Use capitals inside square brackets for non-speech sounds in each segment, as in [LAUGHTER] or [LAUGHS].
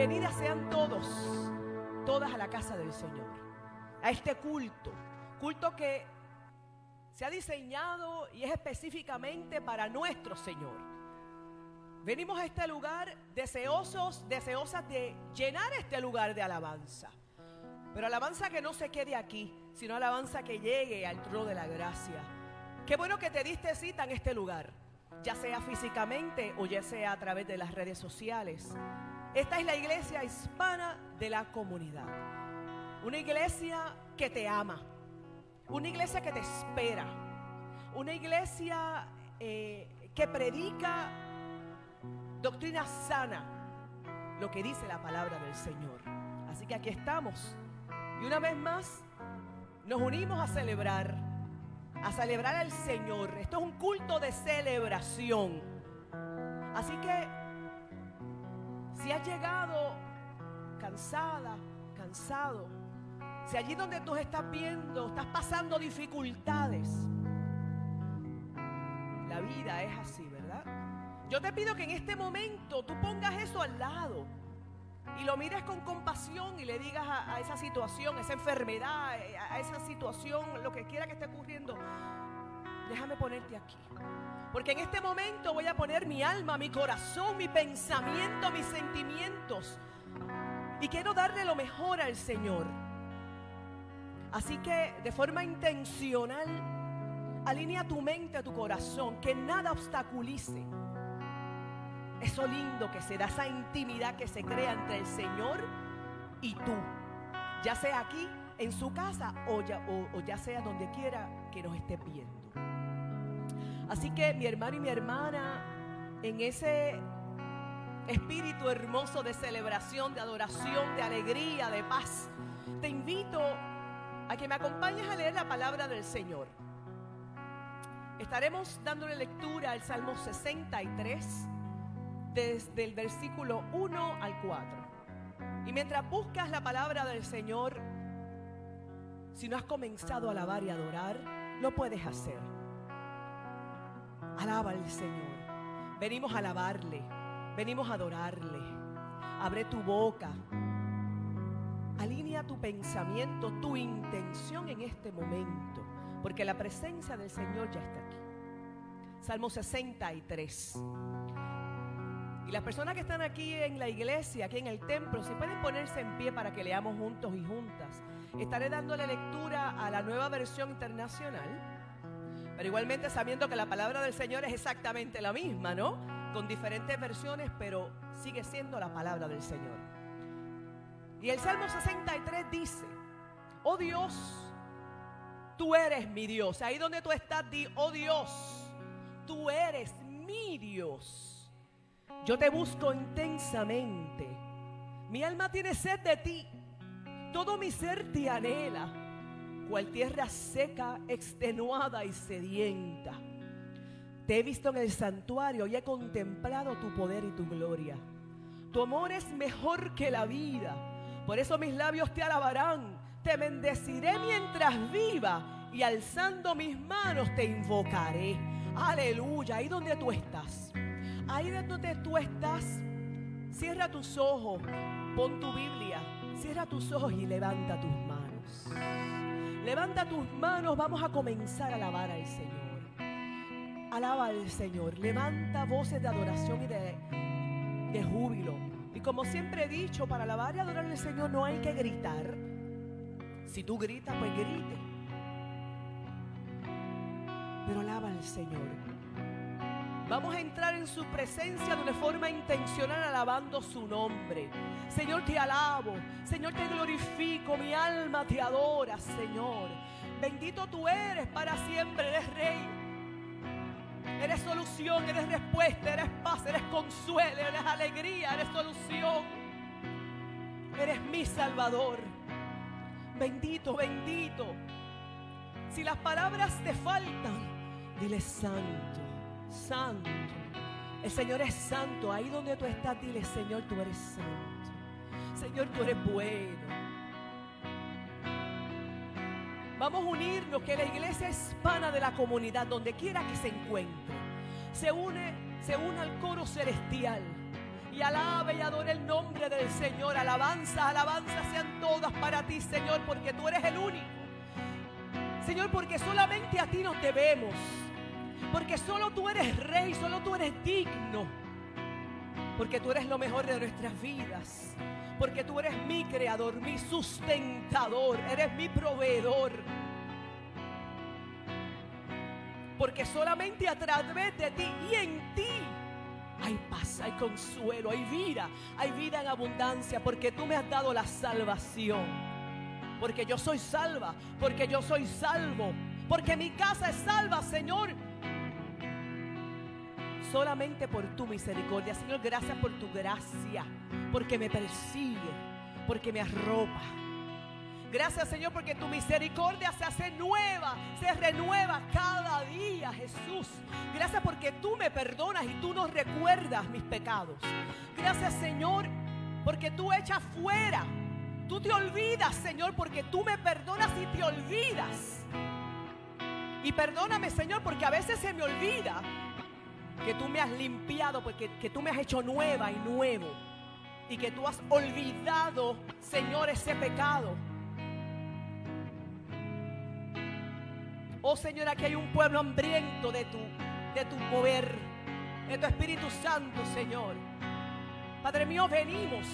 Bienvenidas sean todos, todas a la casa del Señor, a este culto, culto que se ha diseñado y es específicamente para nuestro Señor. Venimos a este lugar deseosos, deseosas de llenar este lugar de alabanza. Pero alabanza que no se quede aquí, sino alabanza que llegue al trono de la gracia. Qué bueno que te diste cita en este lugar, ya sea físicamente o ya sea a través de las redes sociales. Esta es la iglesia hispana de la comunidad. Una iglesia que te ama. Una iglesia que te espera. Una iglesia eh, que predica doctrina sana. Lo que dice la palabra del Señor. Así que aquí estamos. Y una vez más nos unimos a celebrar. A celebrar al Señor. Esto es un culto de celebración. Así que si has llegado cansada, cansado, si allí donde tú estás viendo, estás pasando dificultades, la vida es así, ¿verdad? Yo te pido que en este momento tú pongas eso al lado y lo mires con compasión y le digas a, esa situación, a esa enfermedad, a esa situación, lo que quiera que esté ocurriendo, déjame ponerte aquí. Porque en este momento voy a poner mi alma, mi corazón, mi pensamiento, mis sentimientos. Y quiero darle lo mejor al Señor. Así que de forma intencional, alinea tu mente, tu corazón, que nada obstaculice eso lindo que se da, esa intimidad que se crea entre el Señor y tú. Ya sea aquí, en su casa, o ya, o ya sea donde quiera que nos esté viendo. Así que mi hermano y mi hermana, en ese espíritu hermoso de celebración, de adoración, de alegría, de paz, te invito a que me acompañes a leer la palabra del Señor. Estaremos dándole lectura al Salmo 63 desde el versículo 1 al 4. Y mientras buscas la palabra del Señor, si no has comenzado a alabar y adorar, lo puedes hacer. Alaba al Señor. Venimos a alabarle. Venimos a adorarle. Abre tu boca. Alinea tu pensamiento, tu intención en este momento. Porque la presencia del Señor ya está aquí. Salmo 63. Y las personas que están aquí en la iglesia, aquí en el templo, si pueden ponerse en pie para que leamos juntos y juntas. Estaré dándole lectura a la nueva versión internacional pero igualmente sabiendo que la palabra del Señor es exactamente la misma, ¿no? Con diferentes versiones, pero sigue siendo la palabra del Señor. Y el Salmo 63 dice, oh Dios, tú eres mi Dios. Ahí donde tú estás, di, oh Dios, tú eres mi Dios. Yo te busco intensamente. Mi alma tiene sed de ti. Todo mi ser te anhela cual tierra seca, extenuada y sedienta. Te he visto en el santuario y he contemplado tu poder y tu gloria. Tu amor es mejor que la vida. Por eso mis labios te alabarán. Te bendeciré mientras viva y alzando mis manos te invocaré. Aleluya. Ahí donde tú estás. Ahí donde tú estás. Cierra tus ojos. Pon tu Biblia. Cierra tus ojos y levanta tus manos. Levanta tus manos, vamos a comenzar a alabar al Señor. Alaba al Señor, levanta voces de adoración y de, de júbilo. Y como siempre he dicho, para alabar y adorar al Señor no hay que gritar. Si tú gritas, pues grite. Pero alaba al Señor. Vamos a entrar en su presencia de una forma intencional alabando su nombre. Señor, te alabo. Señor, te glorifico. Mi alma te adora, Señor. Bendito tú eres para siempre. Eres rey. Eres solución, eres respuesta, eres paz, eres consuelo, eres alegría, eres solución. Eres mi Salvador. Bendito, bendito. Si las palabras te faltan, dile santo santo. El Señor es santo. Ahí donde tú estás, dile, Señor, tú eres santo. Señor, tú eres bueno. Vamos a unirnos, que la iglesia hispana de la comunidad, donde quiera que se encuentre, se une, se une al coro celestial y alabe y adore el nombre del Señor. Alabanza, alabanza sean todas para ti, Señor, porque tú eres el único. Señor, porque solamente a ti nos debemos. Porque solo tú eres rey, solo tú eres digno. Porque tú eres lo mejor de nuestras vidas. Porque tú eres mi creador, mi sustentador, eres mi proveedor. Porque solamente a través de ti y en ti hay paz, hay consuelo, hay vida, hay vida en abundancia, porque tú me has dado la salvación. Porque yo soy salva, porque yo soy salvo, porque mi casa es salva, Señor. Solamente por tu misericordia, Señor, gracias por tu gracia, porque me persigue, porque me arropa. Gracias Señor porque tu misericordia se hace nueva, se renueva cada día, Jesús. Gracias porque tú me perdonas y tú nos recuerdas mis pecados. Gracias Señor porque tú echas fuera. Tú te olvidas, Señor, porque tú me perdonas y te olvidas. Y perdóname, Señor, porque a veces se me olvida que tú me has limpiado, porque que tú me has hecho nueva y nuevo. Y que tú has olvidado, Señor, ese pecado. Oh Señor, aquí hay un pueblo hambriento de tu, de tu mover, de tu Espíritu Santo, Señor. Padre mío, venimos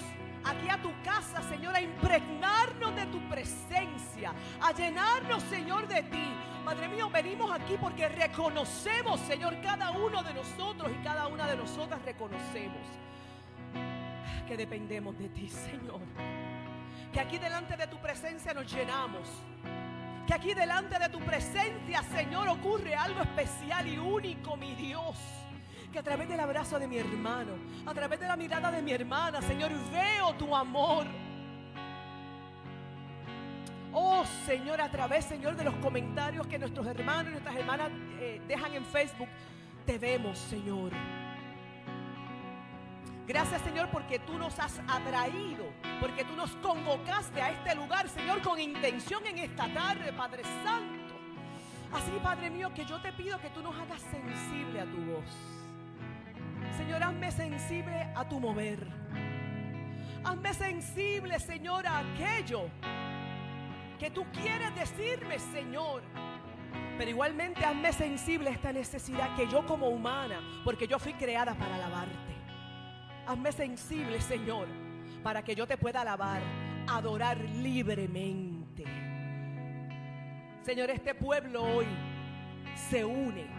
aquí a tu casa, Señor, a impregnarnos de tu presencia, a llenarnos, Señor, de ti. Padre mío, venimos aquí porque reconocemos, Señor, cada uno de nosotros y cada una de nosotras reconocemos que dependemos de ti, Señor. Que aquí delante de tu presencia nos llenamos que aquí delante de tu presencia, Señor, ocurre algo especial y único, mi Dios. A través del abrazo de mi hermano, a través de la mirada de mi hermana, Señor, veo tu amor. Oh Señor, a través, Señor, de los comentarios que nuestros hermanos y nuestras hermanas eh, dejan en Facebook, te vemos, Señor. Gracias Señor porque tú nos has atraído, porque tú nos convocaste a este lugar, Señor, con intención en esta tarde, Padre Santo. Así, Padre mío, que yo te pido que tú nos hagas sensible a tu voz. Señor, hazme sensible a tu mover. Hazme sensible, Señor, a aquello que tú quieres decirme, Señor. Pero igualmente hazme sensible a esta necesidad que yo como humana, porque yo fui creada para alabarte. Hazme sensible, Señor, para que yo te pueda alabar, adorar libremente. Señor, este pueblo hoy se une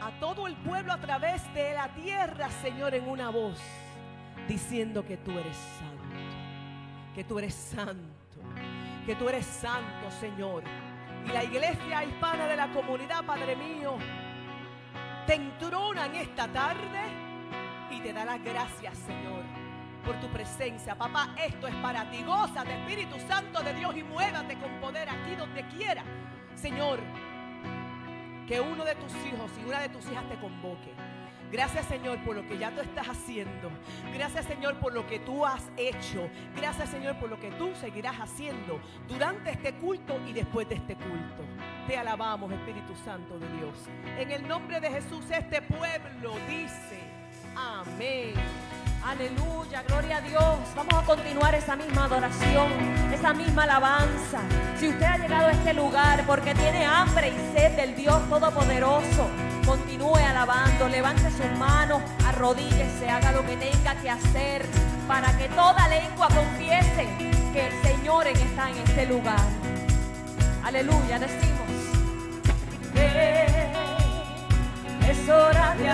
a todo el pueblo a través de la tierra, Señor, en una voz, diciendo que tú eres santo, que tú eres santo, que tú eres santo, Señor. Y la iglesia hispana de la comunidad, Padre mío, te entrona en esta tarde y te da las gracias, Señor, por tu presencia. Papá, esto es para ti. Goza de Espíritu Santo de Dios y muévate con poder aquí donde quiera. Señor, que uno de tus hijos y una de tus hijas te convoque. Gracias Señor por lo que ya tú estás haciendo. Gracias Señor por lo que tú has hecho. Gracias Señor por lo que tú seguirás haciendo durante este culto y después de este culto. Te alabamos Espíritu Santo de Dios. En el nombre de Jesús este pueblo dice... Amén. Aleluya, gloria a Dios. Vamos a continuar esa misma adoración, esa misma alabanza. Si usted ha llegado a este lugar porque tiene hambre y sed del Dios Todopoderoso, continúe alabando, levante sus manos, arrodíllese, haga lo que tenga que hacer para que toda lengua confiese que el Señor está en este lugar. Aleluya, decimos. es hora de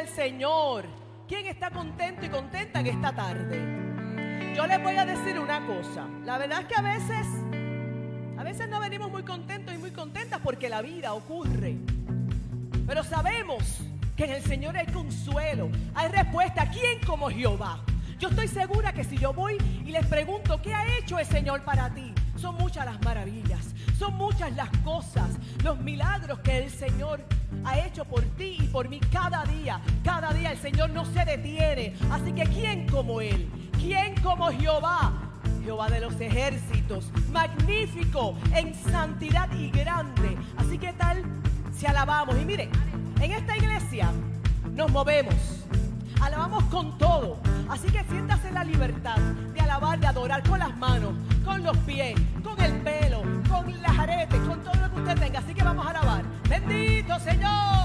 El Señor. ¿Quién está contento y contenta en esta tarde? Yo les voy a decir una cosa. La verdad es que a veces, a veces no venimos muy contentos y muy contentas porque la vida ocurre. Pero sabemos que en el Señor hay consuelo, hay respuesta. ¿Quién como Jehová? Yo estoy segura que si yo voy y les pregunto, ¿qué ha hecho el Señor para ti? Son muchas las maravillas, son muchas las cosas, los milagros que el Señor por ti y por mí cada día. Cada día el Señor no se detiene. Así que ¿quién como Él? ¿Quién como Jehová? Jehová de los ejércitos, magnífico en santidad y grande. Así que tal si alabamos. Y miren, en esta iglesia nos movemos, alabamos con todo. Así que siéntase la libertad de alabar, de adorar con las manos, con los pies, con el pelo, con las aretes, con todo lo que usted tenga. Así que vamos a alabar. Bendito Señor.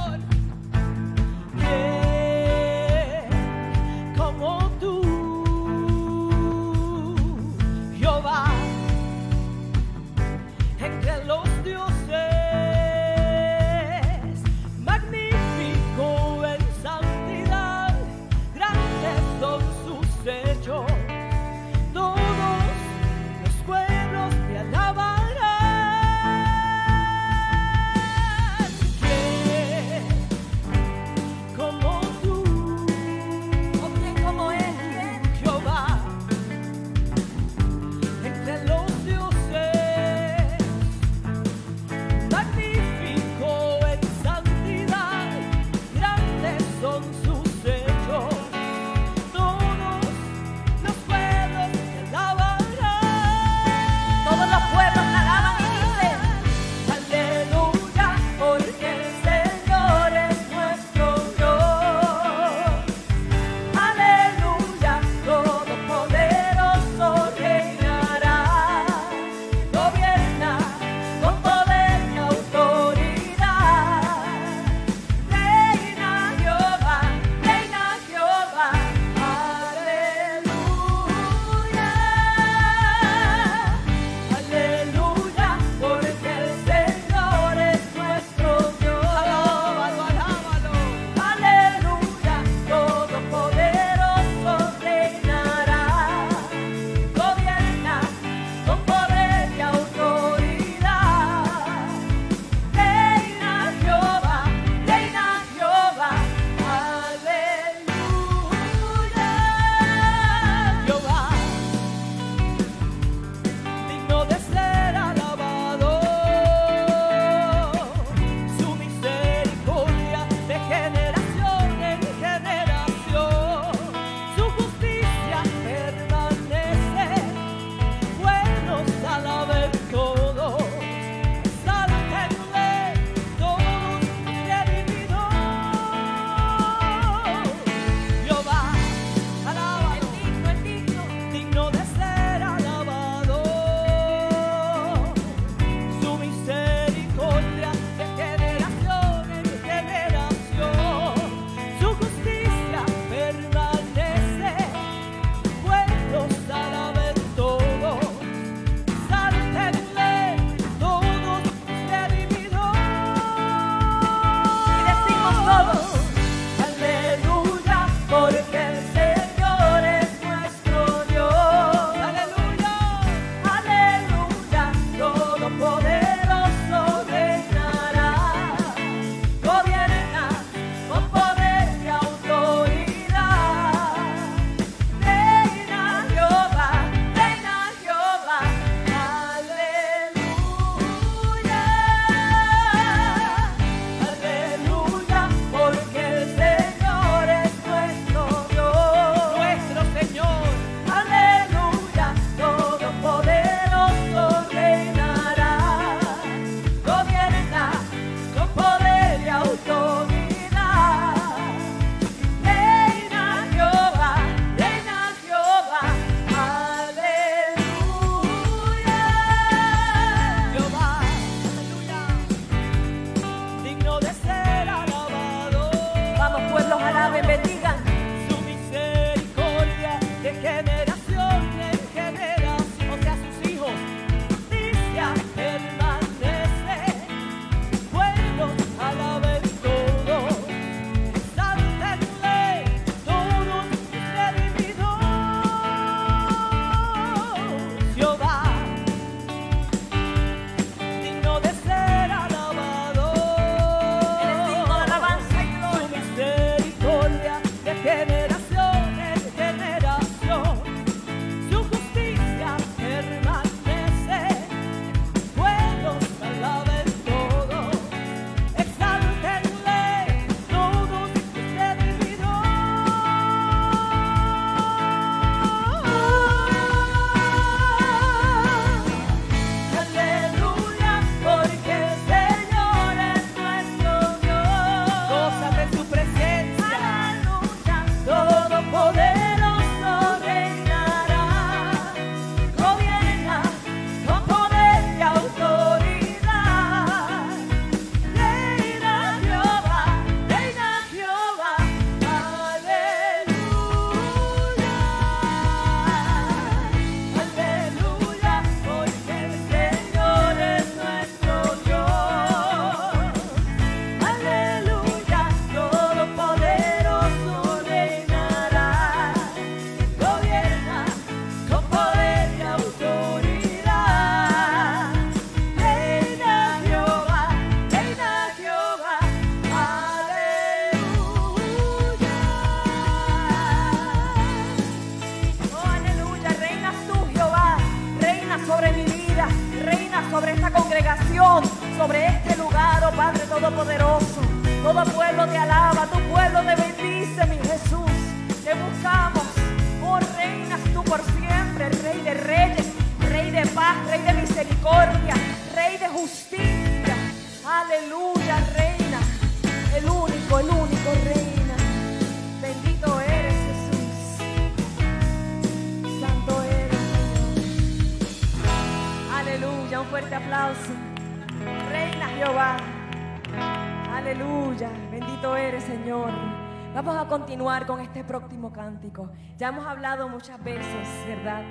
continuar con este próximo cántico. Ya hemos hablado muchas veces, ¿verdad?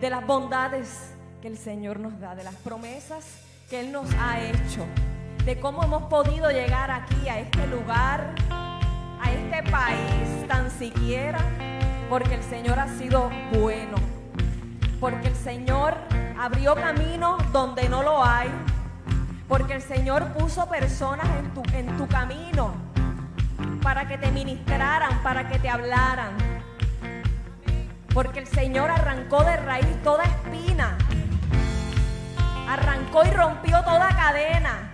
De las bondades que el Señor nos da, de las promesas que Él nos ha hecho, de cómo hemos podido llegar aquí, a este lugar, a este país, tan siquiera, porque el Señor ha sido bueno, porque el Señor abrió camino donde no lo hay, porque el Señor puso personas en tu, en tu camino para que te ministraran, para que te hablaran. Porque el Señor arrancó de raíz toda espina, arrancó y rompió toda cadena,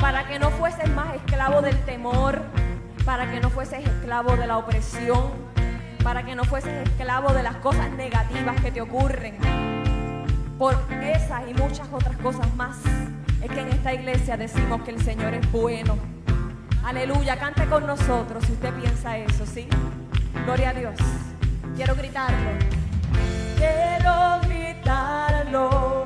para que no fueses más esclavo del temor, para que no fueses esclavo de la opresión, para que no fueses esclavo de las cosas negativas que te ocurren. Por esas y muchas otras cosas más es que en esta iglesia decimos que el Señor es bueno. Aleluya, cante con nosotros si usted piensa eso, ¿sí? Gloria a Dios. Quiero gritarlo. Quiero gritarlo.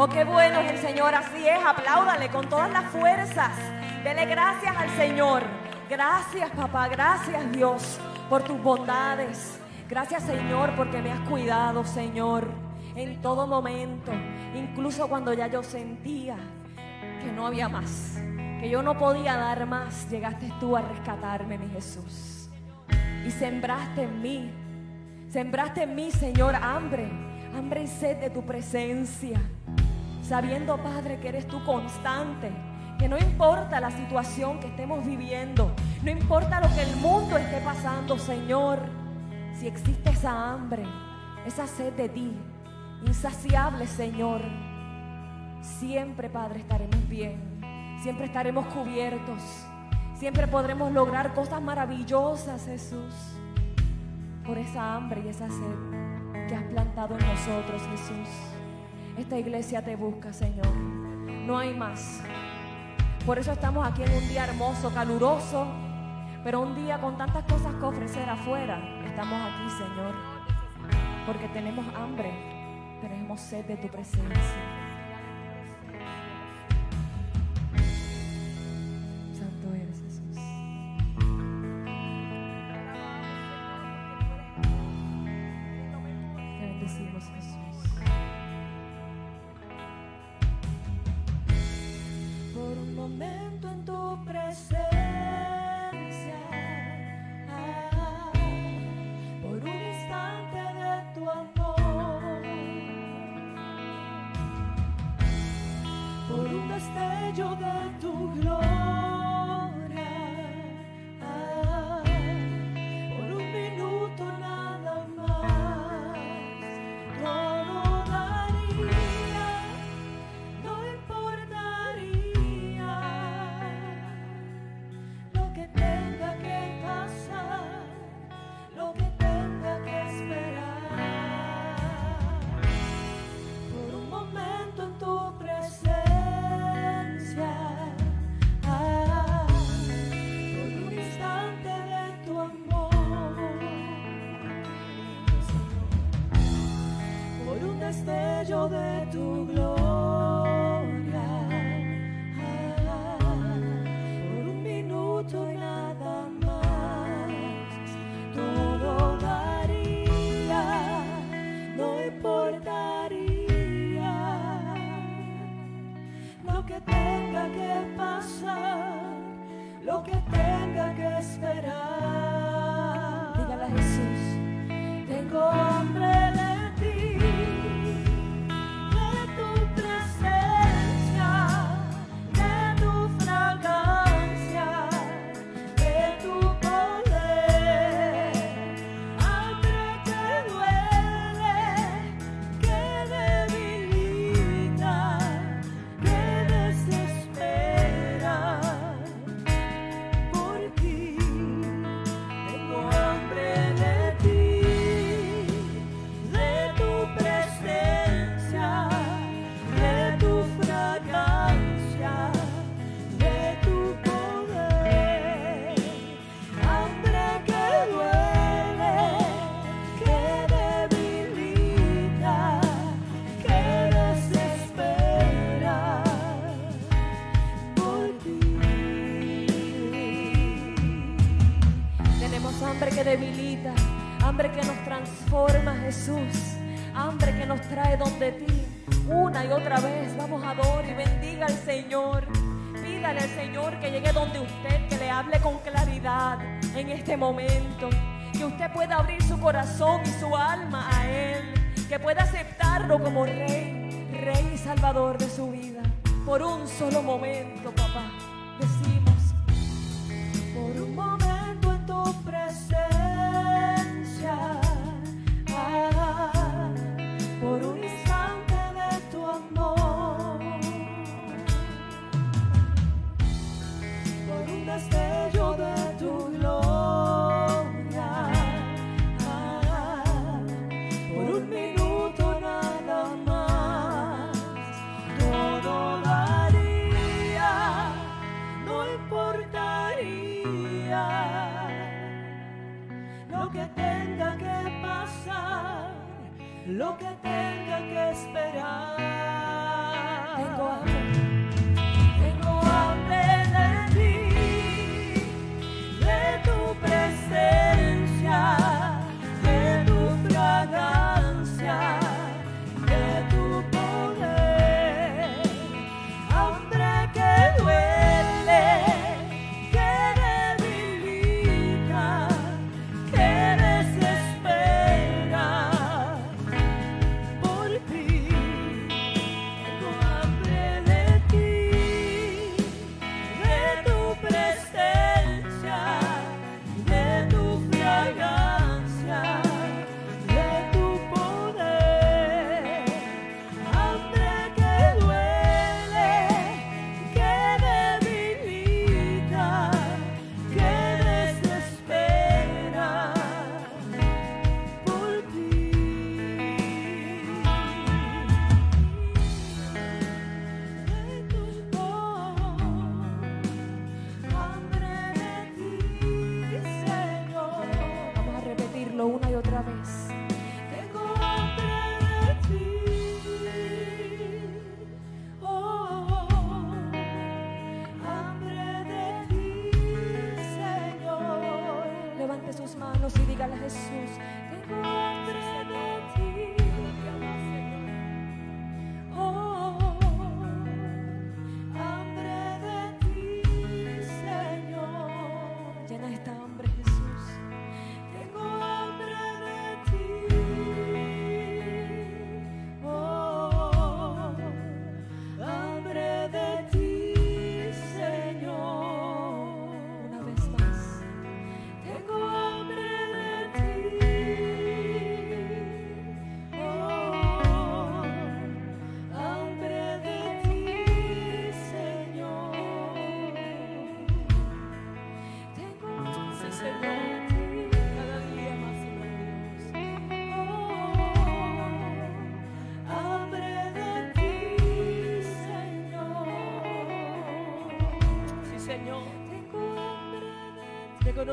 Oh, qué bueno es el Señor. Así es, apláudale con todas las fuerzas. Dele gracias al Señor. Gracias, papá. Gracias, Dios, por tus bondades. Gracias, Señor, porque me has cuidado, Señor, en todo momento. Incluso cuando ya yo sentía que no había más, que yo no podía dar más, llegaste tú a rescatarme, mi Jesús. Y sembraste en mí Sembraste en mí, Señor, hambre, hambre y sed de tu presencia. Sabiendo, Padre, que eres tú constante, que no importa la situación que estemos viviendo, no importa lo que el mundo esté pasando, Señor, si existe esa hambre, esa sed de ti, insaciable, Señor, siempre, Padre, estaremos bien, siempre estaremos cubiertos, siempre podremos lograr cosas maravillosas, Jesús por esa hambre y esa sed que has plantado en nosotros, Jesús. Esta iglesia te busca, Señor. No hay más. Por eso estamos aquí en un día hermoso, caluroso, pero un día con tantas cosas que ofrecer afuera. Estamos aquí, Señor, porque tenemos hambre, tenemos sed de tu presencia. Este momento. Que usted pueda abrir su corazón y su alma a Él. Que pueda aceptarlo como Rey, Rey y Salvador de su vida. Por un solo momento, papá. Decimos, por un momento en tu presencia. por un instante de tu amor. por un destello lo que tenga que esperar.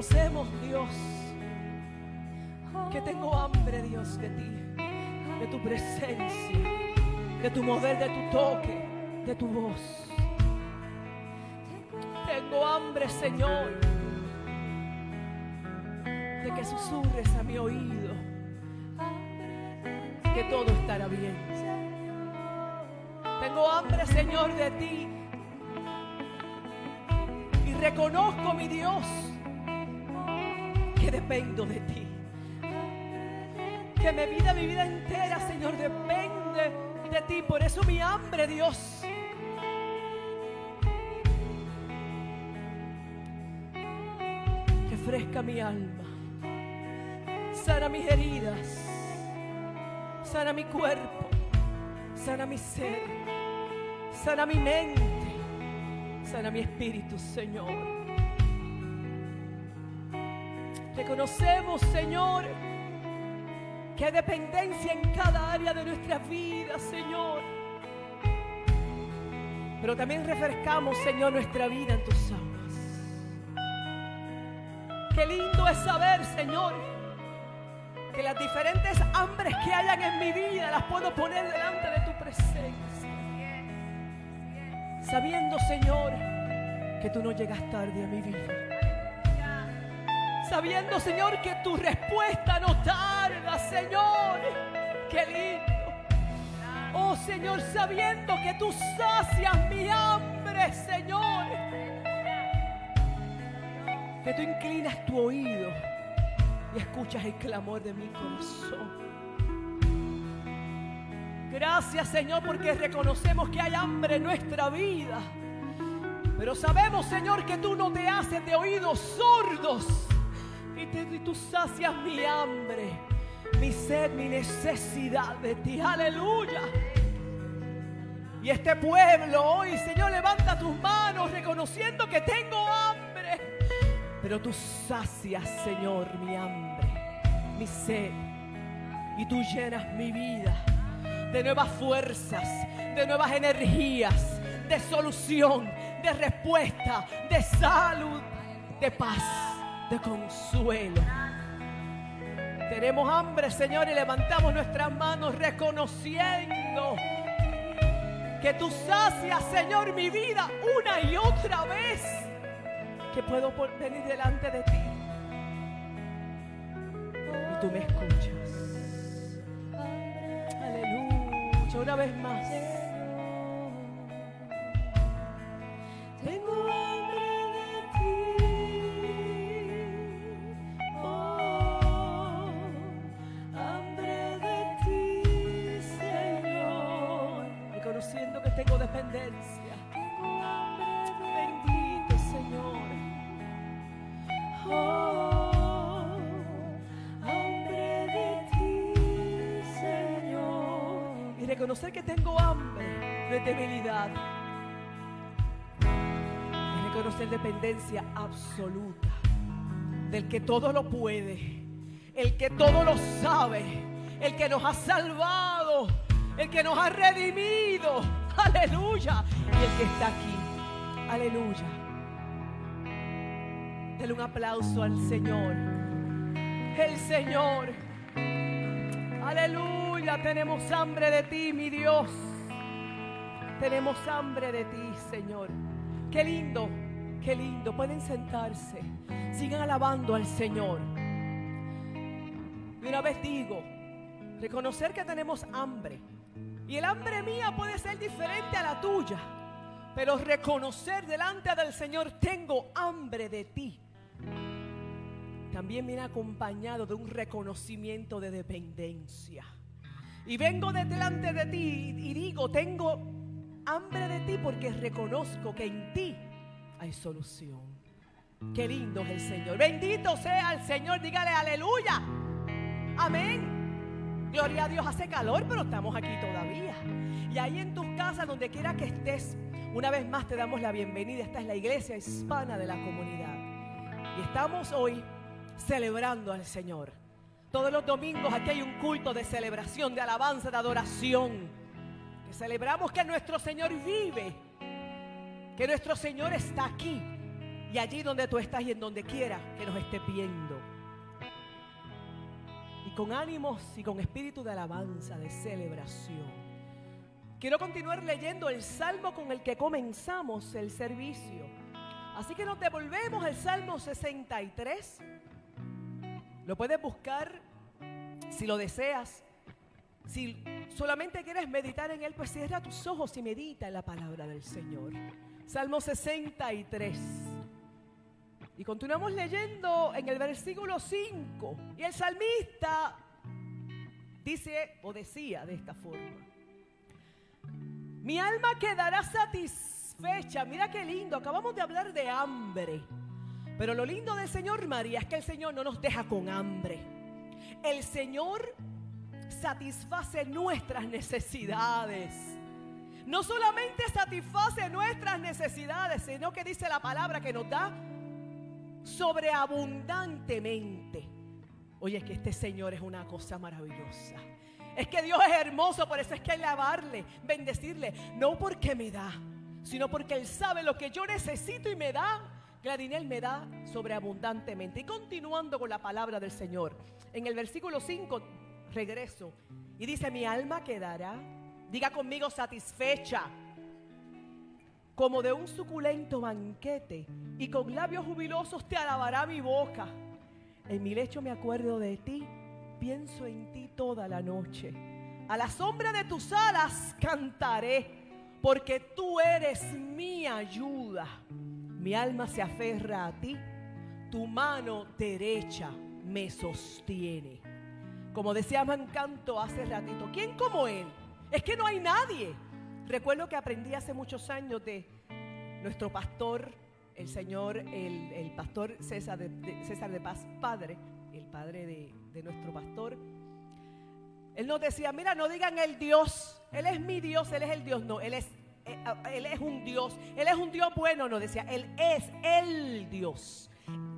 Reconocemos, Dios, que tengo hambre, Dios, de ti, de tu presencia, de tu mover, de tu toque, de tu voz. Tengo hambre, Señor, de que susurres a mi oído que todo estará bien. Tengo hambre, Señor, de ti. Y reconozco, mi Dios, que dependo de ti. Que mi vida, mi vida entera, Señor, depende de ti. Por eso mi hambre, Dios. Refresca mi alma. Sana mis heridas. Sana mi cuerpo. Sana mi ser. Sana mi mente. Sana mi espíritu, Señor. Reconocemos, Señor, que hay dependencia en cada área de nuestra vida, Señor. Pero también refrescamos, Señor, nuestra vida en tus aguas. Qué lindo es saber, Señor, que las diferentes hambres que hayan en mi vida las puedo poner delante de tu presencia. Sabiendo, Señor, que tú no llegas tarde a mi vida. Sabiendo, Señor, que tu respuesta no tarda, Señor. Qué lindo. Oh, Señor, sabiendo que tú sacias mi hambre, Señor. Que tú inclinas tu oído y escuchas el clamor de mi corazón. Gracias Señor porque reconocemos que hay hambre en nuestra vida. Pero sabemos Señor que tú no te haces de oídos sordos. Y, tú sacias mi hambre, mi sed, mi necesidad de ti. Aleluya. Y este pueblo hoy, Señor, levanta tus manos reconociendo que tengo hambre. Pero tú sacias, Señor, mi hambre, mi sed. Y tú llenas mi vida de nuevas fuerzas, de nuevas energías, de solución, de respuesta, de salud, de paz, de consuelo. Tenemos hambre, Señor, y levantamos nuestras manos reconociendo que tú sacias, Señor, mi vida una y otra vez. Que puedo venir delante de ti. Y tú me escuchas. Aleluya. Una vez más. Tengo reconocer que tengo hambre de debilidad. Es reconocer dependencia absoluta del que todo lo puede, el que todo lo sabe, el que nos ha salvado, el que nos ha redimido. Aleluya. Y el que está aquí. Aleluya. Dale un aplauso al Señor. El Señor. Aleluya. Tenemos hambre de ti, mi Dios. Tenemos hambre de ti, Señor. Qué lindo, qué lindo. Pueden sentarse. Sigan alabando al Señor. Y una vez digo, reconocer que tenemos hambre. Y el hambre mía puede ser diferente a la tuya. Pero reconocer delante del Señor, tengo hambre de ti. También viene acompañado de un reconocimiento de dependencia. Y vengo de delante de ti y digo, tengo hambre de ti porque reconozco que en ti hay solución. Qué lindo es el Señor. Bendito sea el Señor. Dígale aleluya. Amén. Gloria a Dios. Hace calor, pero estamos aquí todavía. Y ahí en tus casas, donde quiera que estés, una vez más te damos la bienvenida. Esta es la iglesia hispana de la comunidad. Y estamos hoy celebrando al Señor. Todos los domingos aquí hay un culto de celebración, de alabanza, de adoración. Que celebramos que nuestro Señor vive. Que nuestro Señor está aquí. Y allí donde tú estás y en donde quiera que nos esté viendo. Y con ánimos y con espíritu de alabanza, de celebración. Quiero continuar leyendo el salmo con el que comenzamos el servicio. Así que nos devolvemos al Salmo 63. Lo puedes buscar si lo deseas. Si solamente quieres meditar en él, pues cierra tus ojos y medita en la palabra del Señor. Salmo 63. Y continuamos leyendo en el versículo 5. Y el salmista dice o decía de esta forma. Mi alma quedará satisfecha. Mira qué lindo. Acabamos de hablar de hambre. Pero lo lindo del Señor María es que el Señor no nos deja con hambre. El Señor satisface nuestras necesidades. No solamente satisface nuestras necesidades, sino que dice la palabra que nos da sobreabundantemente. Oye, es que este Señor es una cosa maravillosa. Es que Dios es hermoso, por eso es que hay alabarle, bendecirle. No porque me da, sino porque Él sabe lo que yo necesito y me da. Gladinel me da sobreabundantemente. Y continuando con la palabra del Señor, en el versículo 5 regreso y dice, mi alma quedará, diga conmigo, satisfecha, como de un suculento banquete, y con labios jubilosos te alabará mi boca. En mi lecho me acuerdo de ti, pienso en ti toda la noche. A la sombra de tus alas cantaré, porque tú eres mi ayuda. Mi alma se aferra a ti, tu mano derecha me sostiene. Como decíamos en canto hace ratito, ¿quién como Él? Es que no hay nadie. Recuerdo que aprendí hace muchos años de nuestro pastor, el Señor, el, pastor César de, César de Paz, padre, el padre de, de nuestro pastor. Él nos decía, mira, no digan el Dios, Él es mi Dios, Él es el Dios, no, Él es, él es un Dios, Él es un Dios bueno, nos decía, Él es el Dios.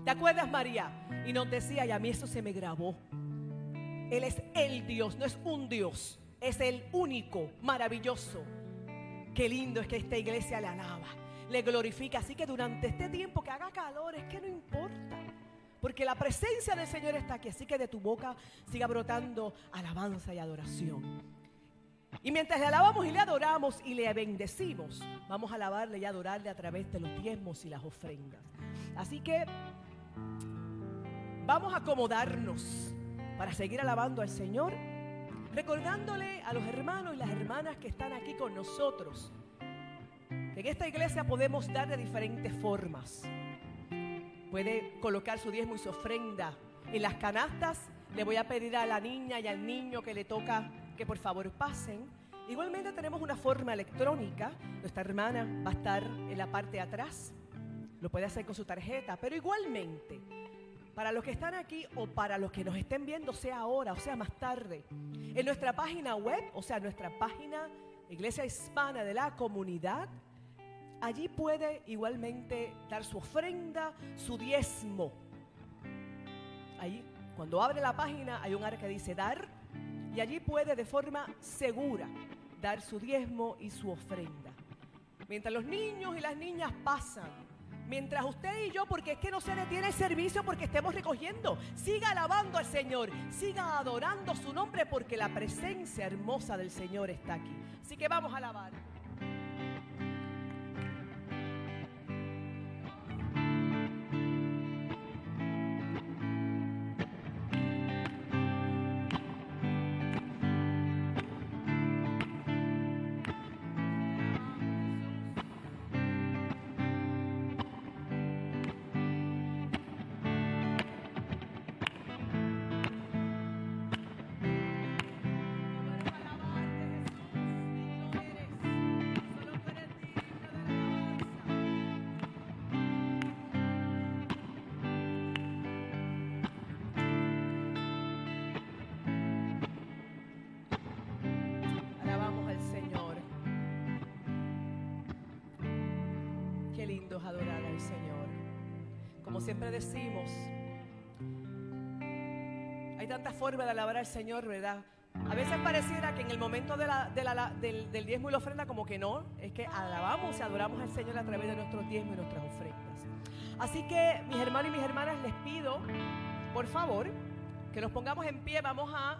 ¿Te acuerdas, María? Y nos decía, y a mí eso se me grabó. Él es el Dios, no es un Dios, es el único, maravilloso. Qué lindo es que esta iglesia le alaba, le glorifica. Así que durante este tiempo que haga calor, es que no importa. Porque la presencia del Señor está aquí. Así que de tu boca siga brotando alabanza y adoración. Y mientras le alabamos y le adoramos y le bendecimos, vamos a alabarle y adorarle a través de los diezmos y las ofrendas. Así que vamos a acomodarnos para seguir alabando al Señor, recordándole a los hermanos y las hermanas que están aquí con nosotros que en esta iglesia podemos dar de diferentes formas. Puede colocar su diezmo y su ofrenda en las canastas. Le voy a pedir a la niña y al niño que le toca que por favor pasen. Igualmente tenemos una forma electrónica. Nuestra hermana va a estar en la parte de atrás. Lo puede hacer con su tarjeta. Pero igualmente para los que están aquí o para los que nos estén viendo, sea ahora o sea más tarde, en nuestra página web, o sea, nuestra página Iglesia Hispana de la Comunidad, allí puede igualmente dar su ofrenda, su diezmo. Ahí, cuando abre la página, hay un área que dice dar, y allí puede de forma segura dar su diezmo y su ofrenda. Mientras los niños y las niñas pasan Mientras usted y yo, porque es que no se detiene el servicio porque estemos recogiendo, siga alabando al Señor, siga adorando su nombre porque la presencia hermosa del Señor está aquí. Así que vamos a alabar. Formas de alabar al Señor, ¿verdad? A veces pareciera que en el momento de la, del, del, diezmo y la ofrenda como que no, es que alabamos y adoramos al Señor a través de nuestros diezmos y nuestras ofrendas. Así que mis hermanos y mis hermanas les pido, por favor, que nos pongamos en pie, vamos a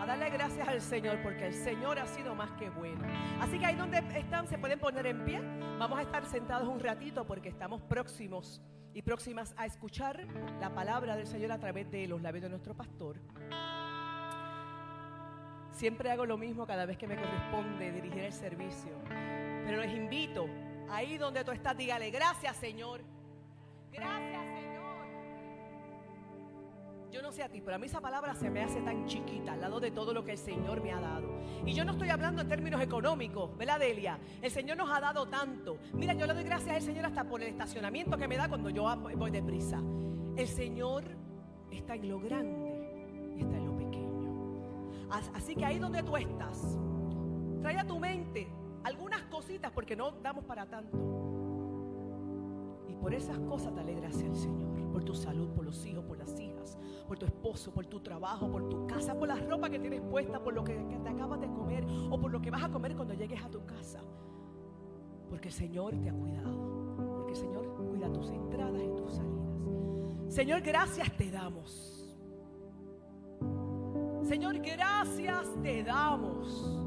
a darle gracias al Señor porque el Señor ha sido más que bueno. Así que ahí donde están se pueden poner en pie. Vamos a estar sentados un ratito porque estamos próximos y próximas a escuchar la palabra del Señor a través de los labios de nuestro pastor. Siempre hago lo mismo cada vez que me corresponde dirigir el servicio. Pero les invito, ahí donde tú estás, dígale, gracias Señor. Gracias Señor. Yo no sé a ti, pero a mí esa palabra se me hace tan chiquita al lado de todo lo que el Señor me ha dado. Y yo no estoy hablando en términos económicos, ¿verdad, Delia? El Señor nos ha dado tanto. Mira, yo le doy gracias al Señor hasta por el estacionamiento que me da cuando yo voy deprisa. El Señor está en lo grande y está en lo pequeño. Así que ahí donde tú estás, trae a tu mente algunas cositas porque no damos para tanto. Y por esas cosas dale gracias al Señor, por tu salud, por los hijos, por las hijas, por tu esposo, por tu trabajo, por tu casa, por la ropa que tienes puesta, por lo que, te acabas de comer o por lo que vas a comer cuando llegues a tu casa. Porque el Señor te ha cuidado. Porque el Señor cuida tus entradas y tus salidas. Señor, gracias te damos. Señor, gracias te damos.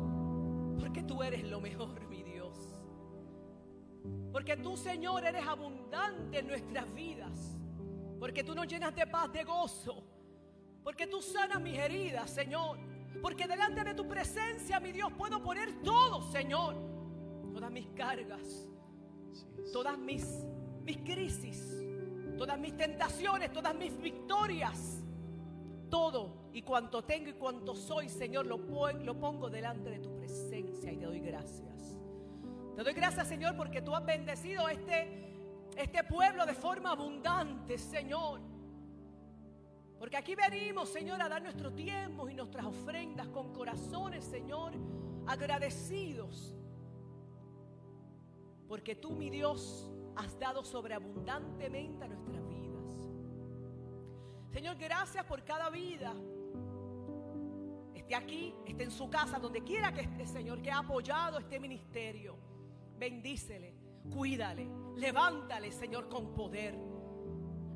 Porque tú eres lo mejor, mi Dios. Porque tú, Señor, eres abundante en nuestras vidas. Porque tú nos llenas de paz, de gozo. Porque tú sanas mis heridas, Señor. Porque delante de tu presencia, mi Dios, puedo poner todo, Señor. Todas mis cargas, todas mis, mis crisis, todas mis tentaciones, todas mis victorias. Todo y cuanto tengo y cuanto soy, Señor, lo, lo pongo delante de tu presencia y te doy gracias. Te doy gracias, Señor, porque tú has bendecido este, este pueblo de forma abundante, Señor. Porque aquí venimos, Señor, a dar nuestro tiempo y nuestras ofrendas con corazones, Señor, agradecidos. Porque tú, mi Dios, has dado sobreabundantemente a nuestras vidas. Señor, gracias por cada vida. Esté aquí, esté en su casa, donde quiera que esté, Señor, que ha apoyado este ministerio. Bendícele, cuídale, levántale, Señor, con poder.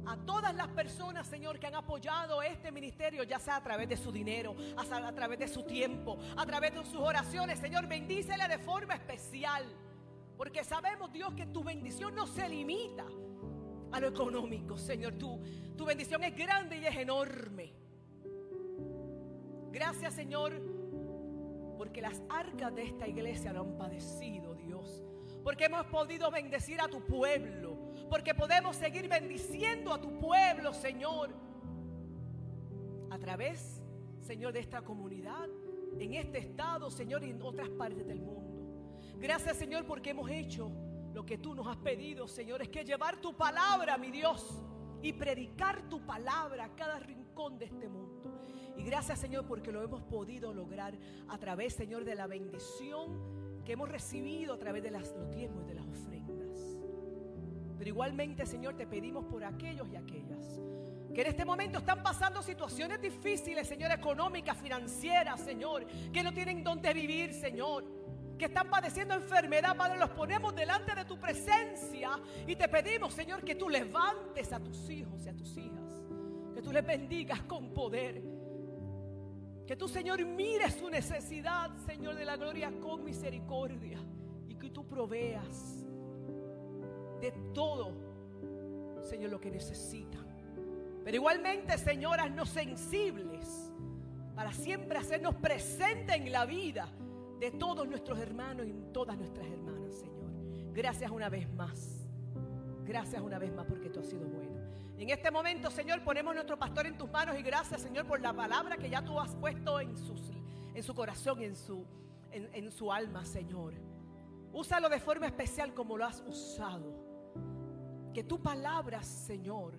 A todas las personas, Señor, que han apoyado este ministerio, ya sea a través de su dinero, a través de su tiempo, a través de sus oraciones, Señor, bendícele de forma especial. Porque sabemos, Dios, que tu bendición no se limita a lo económico, Señor. Tu, tu bendición es grande y es enorme. Gracias, Señor, porque las arcas de esta iglesia lo han padecido. Porque hemos podido bendecir a tu pueblo. Porque podemos seguir bendiciendo a tu pueblo, Señor. A través, Señor, de esta comunidad, en este estado, Señor, y en otras partes del mundo. Gracias, Señor, porque hemos hecho lo que tú nos has pedido, Señor, es que llevar tu palabra, mi Dios, y predicar tu palabra a cada rincón de este mundo. Y gracias, Señor, porque lo hemos podido lograr a través, Señor, de la bendición que hemos recibido a través de los diezmos y de las ofrendas. Pero igualmente, Señor, te pedimos por aquellos y aquellas que en este momento están pasando situaciones difíciles, Señor, económicas, financieras, Señor, que no tienen dónde vivir, Señor que están padeciendo enfermedad, Padre, los ponemos delante de tu presencia y te pedimos, Señor, que tú levantes a tus hijos y a tus hijas, que tú les bendigas con poder. Que tú, Señor, mires su necesidad, Señor de la gloria, con misericordia. Y que tú proveas de todo, Señor, lo que necesitan. Pero igualmente, Señor, haznos sensibles para siempre hacernos presentes en la vida de todos nuestros hermanos y todas nuestras hermanas, Señor. Gracias una vez más. Gracias una vez más porque tú has sido bueno. En este momento, Señor, ponemos nuestro pastor en tus manos y gracias, Señor, por la palabra que ya tú has puesto en, en su corazón, en su, en, en su alma, Señor. Úsalo de forma especial como lo has usado. Que tu palabra, Señor,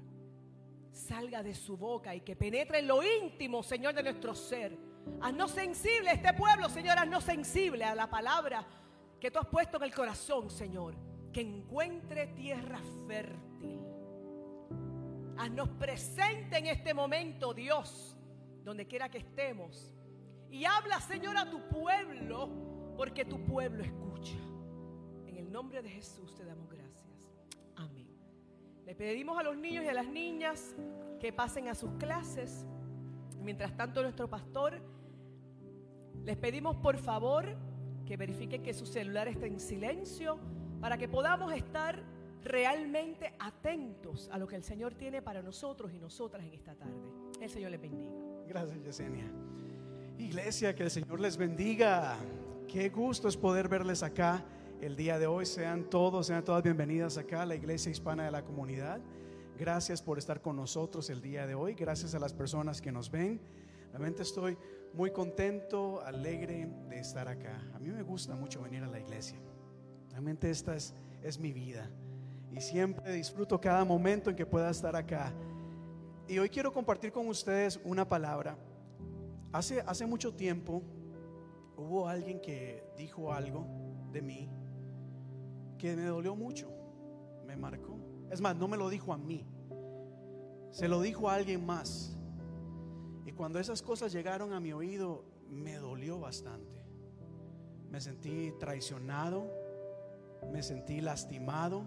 salga de su boca y que penetre en lo íntimo, Señor, de nuestro ser Haznos sensible este pueblo, Señor, haznos sensible a la palabra que tú has puesto en el corazón, Señor. Que encuentre tierra fértil. Haznos presente en este momento, Dios, donde quiera que estemos. Y habla, Señor, a tu pueblo, porque tu pueblo escucha. En el nombre de Jesús te damos gracias. Amén. Le pedimos a los niños y a las niñas que pasen a sus clases. Mientras tanto, nuestro pastor, les pedimos por favor que verifiquen que su celular está en silencio para que podamos estar realmente atentos a lo que el Señor tiene para nosotros y nosotras en esta tarde. El Señor les bendiga. Gracias, Yesenia. Iglesia, que el Señor les bendiga. Qué gusto es poder verles acá el día de hoy. Sean todos, sean todas bienvenidas acá a la Iglesia Hispana de la Comunidad. Gracias por estar con nosotros el día de hoy. Gracias a las personas que nos ven. Realmente estoy muy contento, alegre de estar acá. A mí me gusta mucho venir a la iglesia. Realmente esta es, es mi vida. Y siempre disfruto cada momento en que pueda estar acá. Y hoy quiero compartir con ustedes una palabra. Hace, hace mucho tiempo hubo alguien que dijo algo de mí que me dolió mucho, me marcó. Es más, no me lo dijo a mí, se lo dijo a alguien más. Y cuando esas cosas llegaron a mi oído, me dolió bastante. Me sentí traicionado, me sentí lastimado,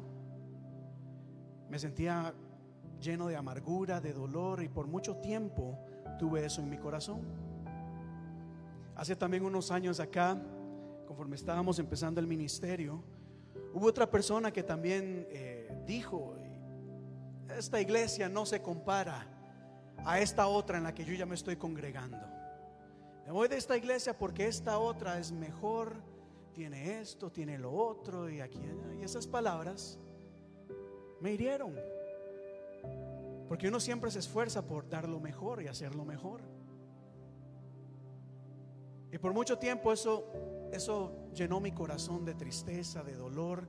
me sentía lleno de amargura, de dolor y por mucho tiempo tuve eso en mi corazón. Hace también unos años acá, conforme estábamos empezando el ministerio, hubo otra persona que también eh, dijo, esta iglesia no se compara a esta otra en la que yo ya me estoy congregando. Me voy de esta iglesia porque esta otra es mejor, tiene esto, tiene lo otro y aquí y esas palabras me hirieron. Porque uno siempre se esfuerza por dar lo mejor y hacer lo mejor. Y por mucho tiempo eso, eso llenó mi corazón de tristeza, de dolor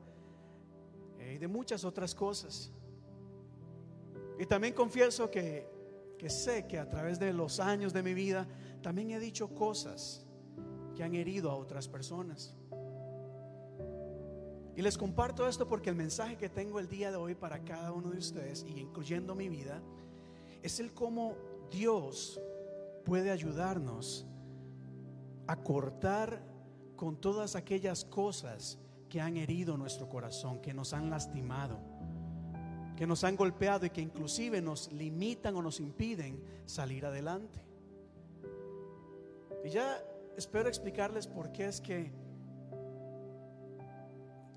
eh, y de muchas otras cosas. Y también confieso que, que sé que a través de los años de mi vida también he dicho cosas que han herido a otras personas. Y les comparto esto porque el mensaje que tengo el día de hoy para cada uno de ustedes, y incluyendo mi vida, es el cómo Dios puede ayudarnos a cortar con todas aquellas cosas que han herido nuestro corazón, que nos han lastimado, que nos han golpeado y que inclusive nos limitan o nos impiden salir adelante. Y ya espero explicarles por qué es que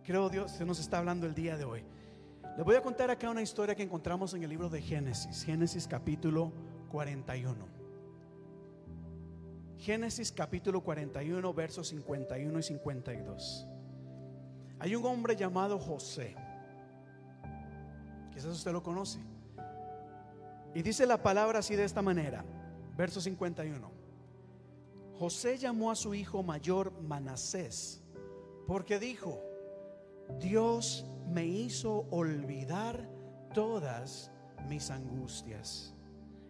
creo Dios se nos está hablando el día de hoy. Les voy a contar acá una historia que encontramos en el libro de Génesis, Génesis capítulo 41. Génesis capítulo 41, versos 51 y 52. Hay un hombre llamado José. Quizás usted lo conoce. Y dice la palabra así de esta manera, verso 51. José llamó a su hijo mayor Manasés, porque dijo, Dios me hizo olvidar todas mis angustias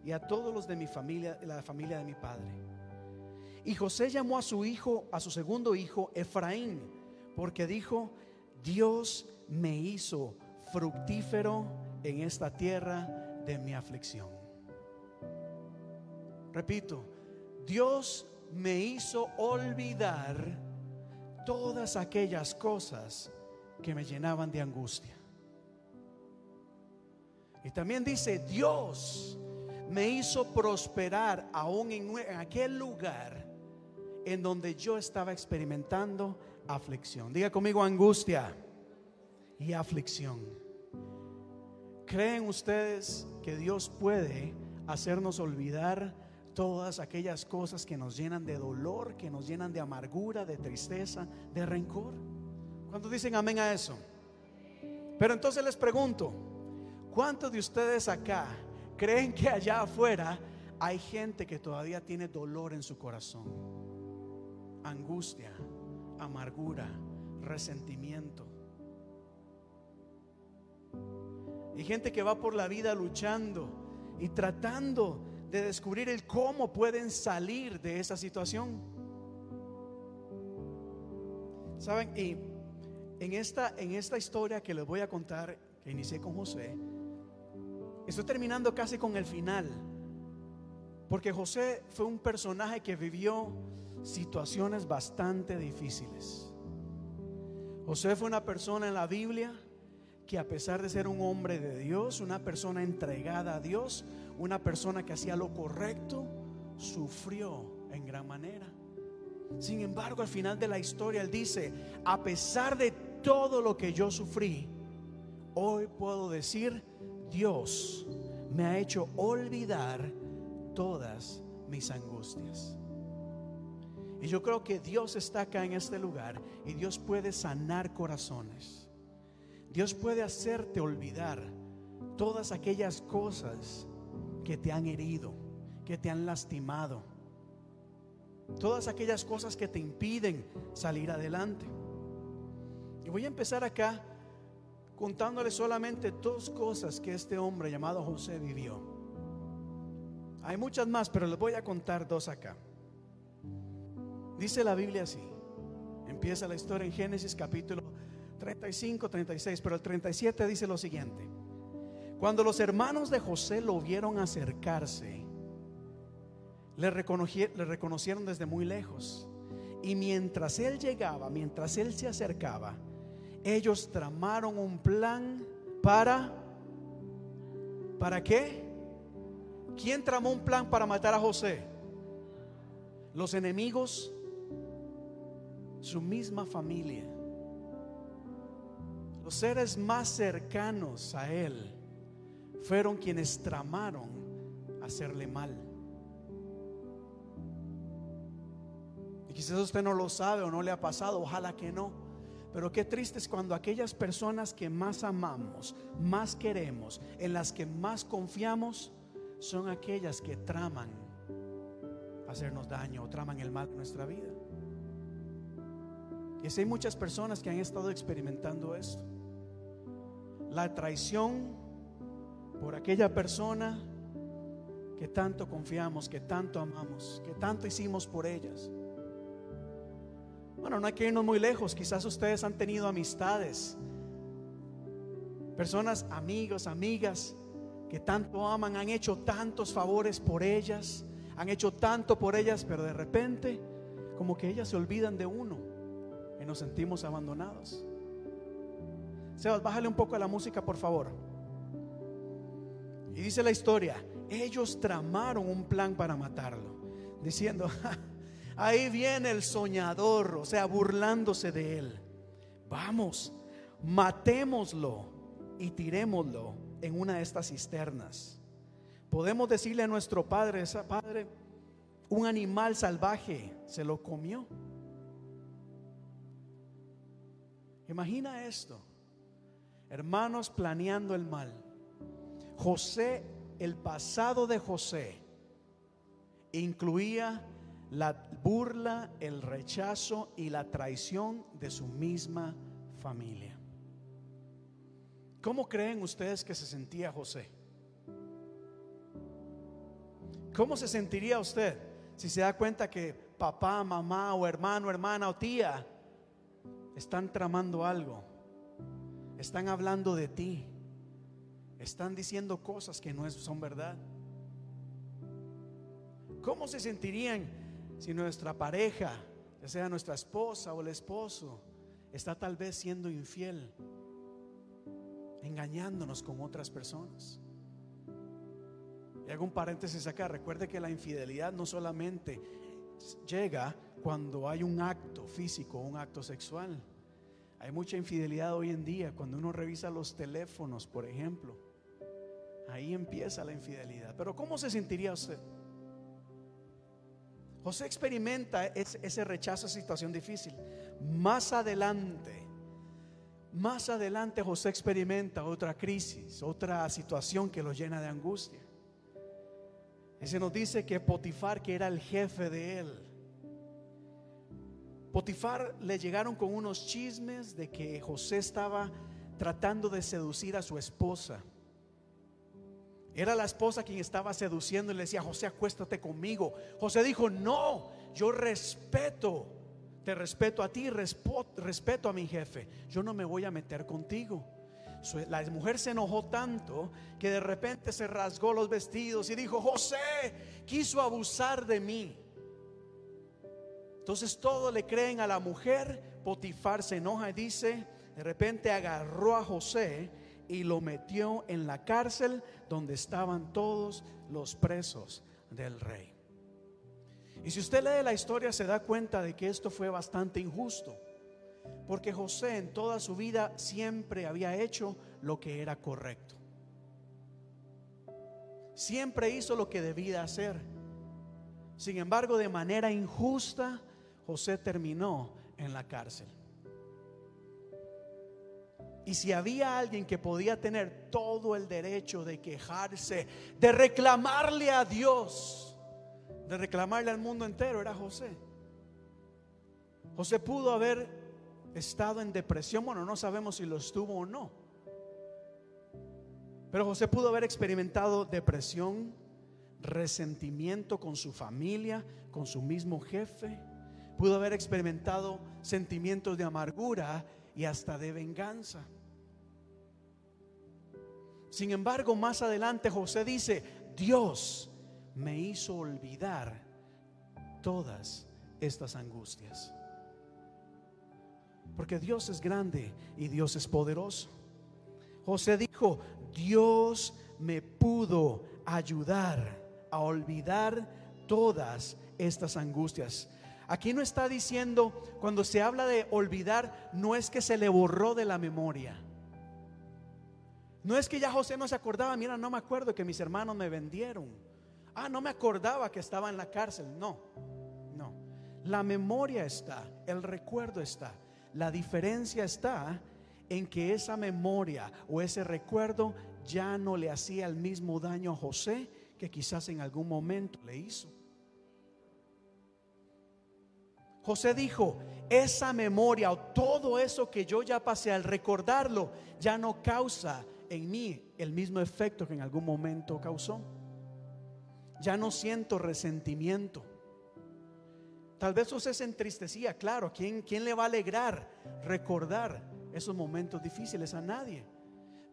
y a todos los de mi familia, la familia de mi padre. Y José llamó a su hijo, a su segundo hijo, Efraín, porque dijo, Dios me hizo fructífero en esta tierra de mi aflicción. Repito, Dios me hizo olvidar todas aquellas cosas que me llenaban de angustia. Y también dice, Dios me hizo prosperar aún en, aquel lugar en donde yo estaba experimentando aflicción. Diga conmigo angustia y aflicción. ¿Creen ustedes que Dios puede hacernos olvidar todas aquellas cosas que nos llenan de dolor, que nos llenan de amargura, de tristeza, de rencor? ¿Cuántos dicen amén a eso? Pero entonces les pregunto, ¿cuántos de ustedes acá creen que allá afuera hay gente que todavía tiene dolor en su corazón? Angustia, amargura, resentimiento. Y gente que va por la vida luchando y tratando de descubrir el cómo pueden salir de esa situación. ¿Saben? Y en esta, en esta historia que les voy a contar, que inicié con José, estoy terminando casi con el final. Porque José fue un personaje que vivió situaciones bastante difíciles. José fue una persona en la Biblia que a pesar de ser un hombre de Dios, una persona entregada a Dios, una persona que hacía lo correcto, sufrió en gran manera. Sin embargo, al final de la historia, él dice, a pesar de todo lo que yo sufrí, hoy puedo decir, Dios me ha hecho olvidar todas mis angustias. Y yo creo que Dios está acá en este lugar y Dios puede sanar corazones. Dios puede hacerte olvidar todas aquellas cosas que te han herido, que te han lastimado. Todas aquellas cosas que te impiden salir adelante. Y voy a empezar acá contándole solamente dos cosas que este hombre llamado José vivió. Hay muchas más, pero les voy a contar dos acá. Dice la Biblia así. Empieza la historia en Génesis capítulo 35, 36, pero el 37 dice lo siguiente. Cuando los hermanos de José lo vieron acercarse, le, le reconocieron desde muy lejos. Y mientras él llegaba, mientras él se acercaba, ellos tramaron un plan para... ¿Para qué? ¿Quién tramó un plan para matar a José? Los enemigos, su misma familia, los seres más cercanos a él, fueron quienes tramaron hacerle mal. Y quizás usted no lo sabe o no le ha pasado, ojalá que no. Pero qué triste es cuando aquellas personas que más amamos, más queremos, en las que más confiamos, son aquellas que traman hacernos daño o traman el mal en nuestra vida. Y así hay muchas personas que han estado experimentando esto. La traición por aquella persona que tanto confiamos, que tanto amamos, que tanto hicimos por ellas. Bueno, no hay que irnos muy lejos. Quizás ustedes han tenido amistades, personas, amigos, amigas, que tanto aman, han hecho tantos favores por ellas, han hecho tanto por ellas, pero de repente, como que ellas se olvidan de uno y nos sentimos abandonados. Sebas, bájale un poco a la música, por favor. Y dice la historia, ellos tramaron un plan para matarlo, diciendo, [LAUGHS] Ahí viene el soñador, o sea, burlándose de él. Vamos, matémoslo y tirémoslo en una de estas cisternas. Podemos decirle a nuestro padre, esa padre, un animal salvaje se lo comió. Imagina esto, hermanos planeando el mal. José, el pasado de José, incluía la burla, el rechazo y la traición de su misma familia. ¿Cómo creen ustedes que se sentía José? ¿Cómo se sentiría usted si se da cuenta que papá, mamá o hermano, hermana o tía están tramando algo? Están hablando de ti. Están diciendo cosas que no son verdad. ¿Cómo se sentirían si nuestra pareja, ya sea nuestra esposa o el esposo, está tal vez siendo infiel, engañándonos con otras personas. Y hago un paréntesis acá, recuerde que la infidelidad no solamente llega cuando hay un acto físico, un acto sexual. Hay mucha infidelidad hoy en día, cuando uno revisa los teléfonos, por ejemplo. Ahí empieza la infidelidad. Pero ¿cómo se sentiría usted? José experimenta ese rechazo, esa situación difícil. Más adelante, más adelante José experimenta otra crisis, otra situación que lo llena de angustia. Ese nos dice que Potifar, que era el jefe de él, Potifar le llegaron con unos chismes de que José estaba tratando de seducir a su esposa. Era la esposa quien estaba seduciendo y le decía, José, acuéstate conmigo. José dijo, no, yo respeto, te respeto a ti, respeto a mi jefe. Yo no me voy a meter contigo. La mujer se enojó tanto que de repente se rasgó los vestidos y dijo, José quiso abusar de mí. Entonces todo le creen a la mujer. Potifar se enoja y dice, de repente agarró a José y lo metió en la cárcel donde estaban todos los presos del rey. Y si usted lee la historia se da cuenta de que esto fue bastante injusto, porque José en toda su vida siempre había hecho lo que era correcto. Siempre hizo lo que debía hacer. Sin embargo, de manera injusta, José terminó en la cárcel. Y si había alguien que podía tener todo el derecho de quejarse, de reclamarle a Dios, de reclamarle al mundo entero, era José. José pudo haber estado en depresión, bueno, no sabemos si lo estuvo o no. Pero José pudo haber experimentado depresión, resentimiento con su familia, con su mismo jefe. Pudo haber experimentado sentimientos de amargura y hasta de venganza. Sin embargo, más adelante José dice, Dios me hizo olvidar todas estas angustias. Porque Dios es grande y Dios es poderoso. José dijo, Dios me pudo ayudar a olvidar todas estas angustias. Aquí no está diciendo, cuando se habla de olvidar, no es que se le borró de la memoria No es que ya José no se acordaba, mira, no me acuerdo que mis hermanos me vendieron. Ah, no me acordaba que estaba en la cárcel. No, no. La memoria está, el recuerdo está. La diferencia está en que esa memoria o ese recuerdo ya no le hacía el mismo daño a José que quizás en algún momento le hizo. José dijo, esa memoria o todo eso que yo ya pasé al recordarlo ya no causa en mí el mismo efecto que en algún momento causó. Ya no siento resentimiento. Tal vez José se entristecía, claro, ¿quién, ¿quién le va a alegrar recordar esos momentos difíciles? A nadie.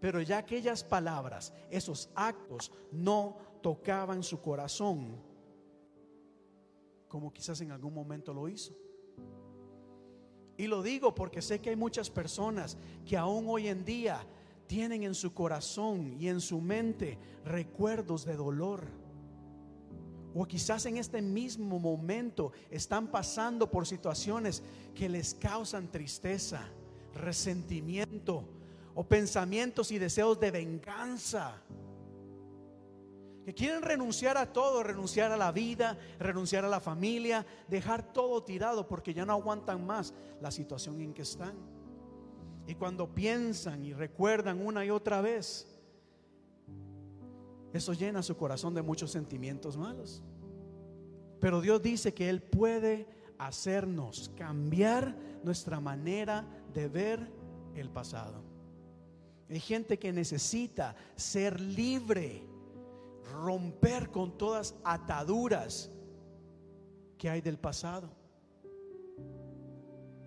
Pero ya aquellas palabras, esos actos no tocaban su corazón como quizás en algún momento lo hizo. Y lo digo porque sé que hay muchas personas que aún hoy en día tienen en su corazón y en su mente recuerdos de dolor. O quizás en este mismo momento están pasando por situaciones que les causan tristeza, resentimiento o pensamientos y deseos de venganza. Que quieren renunciar a todo, renunciar a la vida, renunciar a la familia, dejar todo tirado porque ya no aguantan más la situación en que están. Y cuando piensan y recuerdan una y otra vez, eso llena su corazón de muchos sentimientos malos. Pero Dios dice que Él puede hacernos cambiar nuestra manera de ver el pasado. Hay gente que necesita ser libre, romper con todas ataduras que hay del pasado.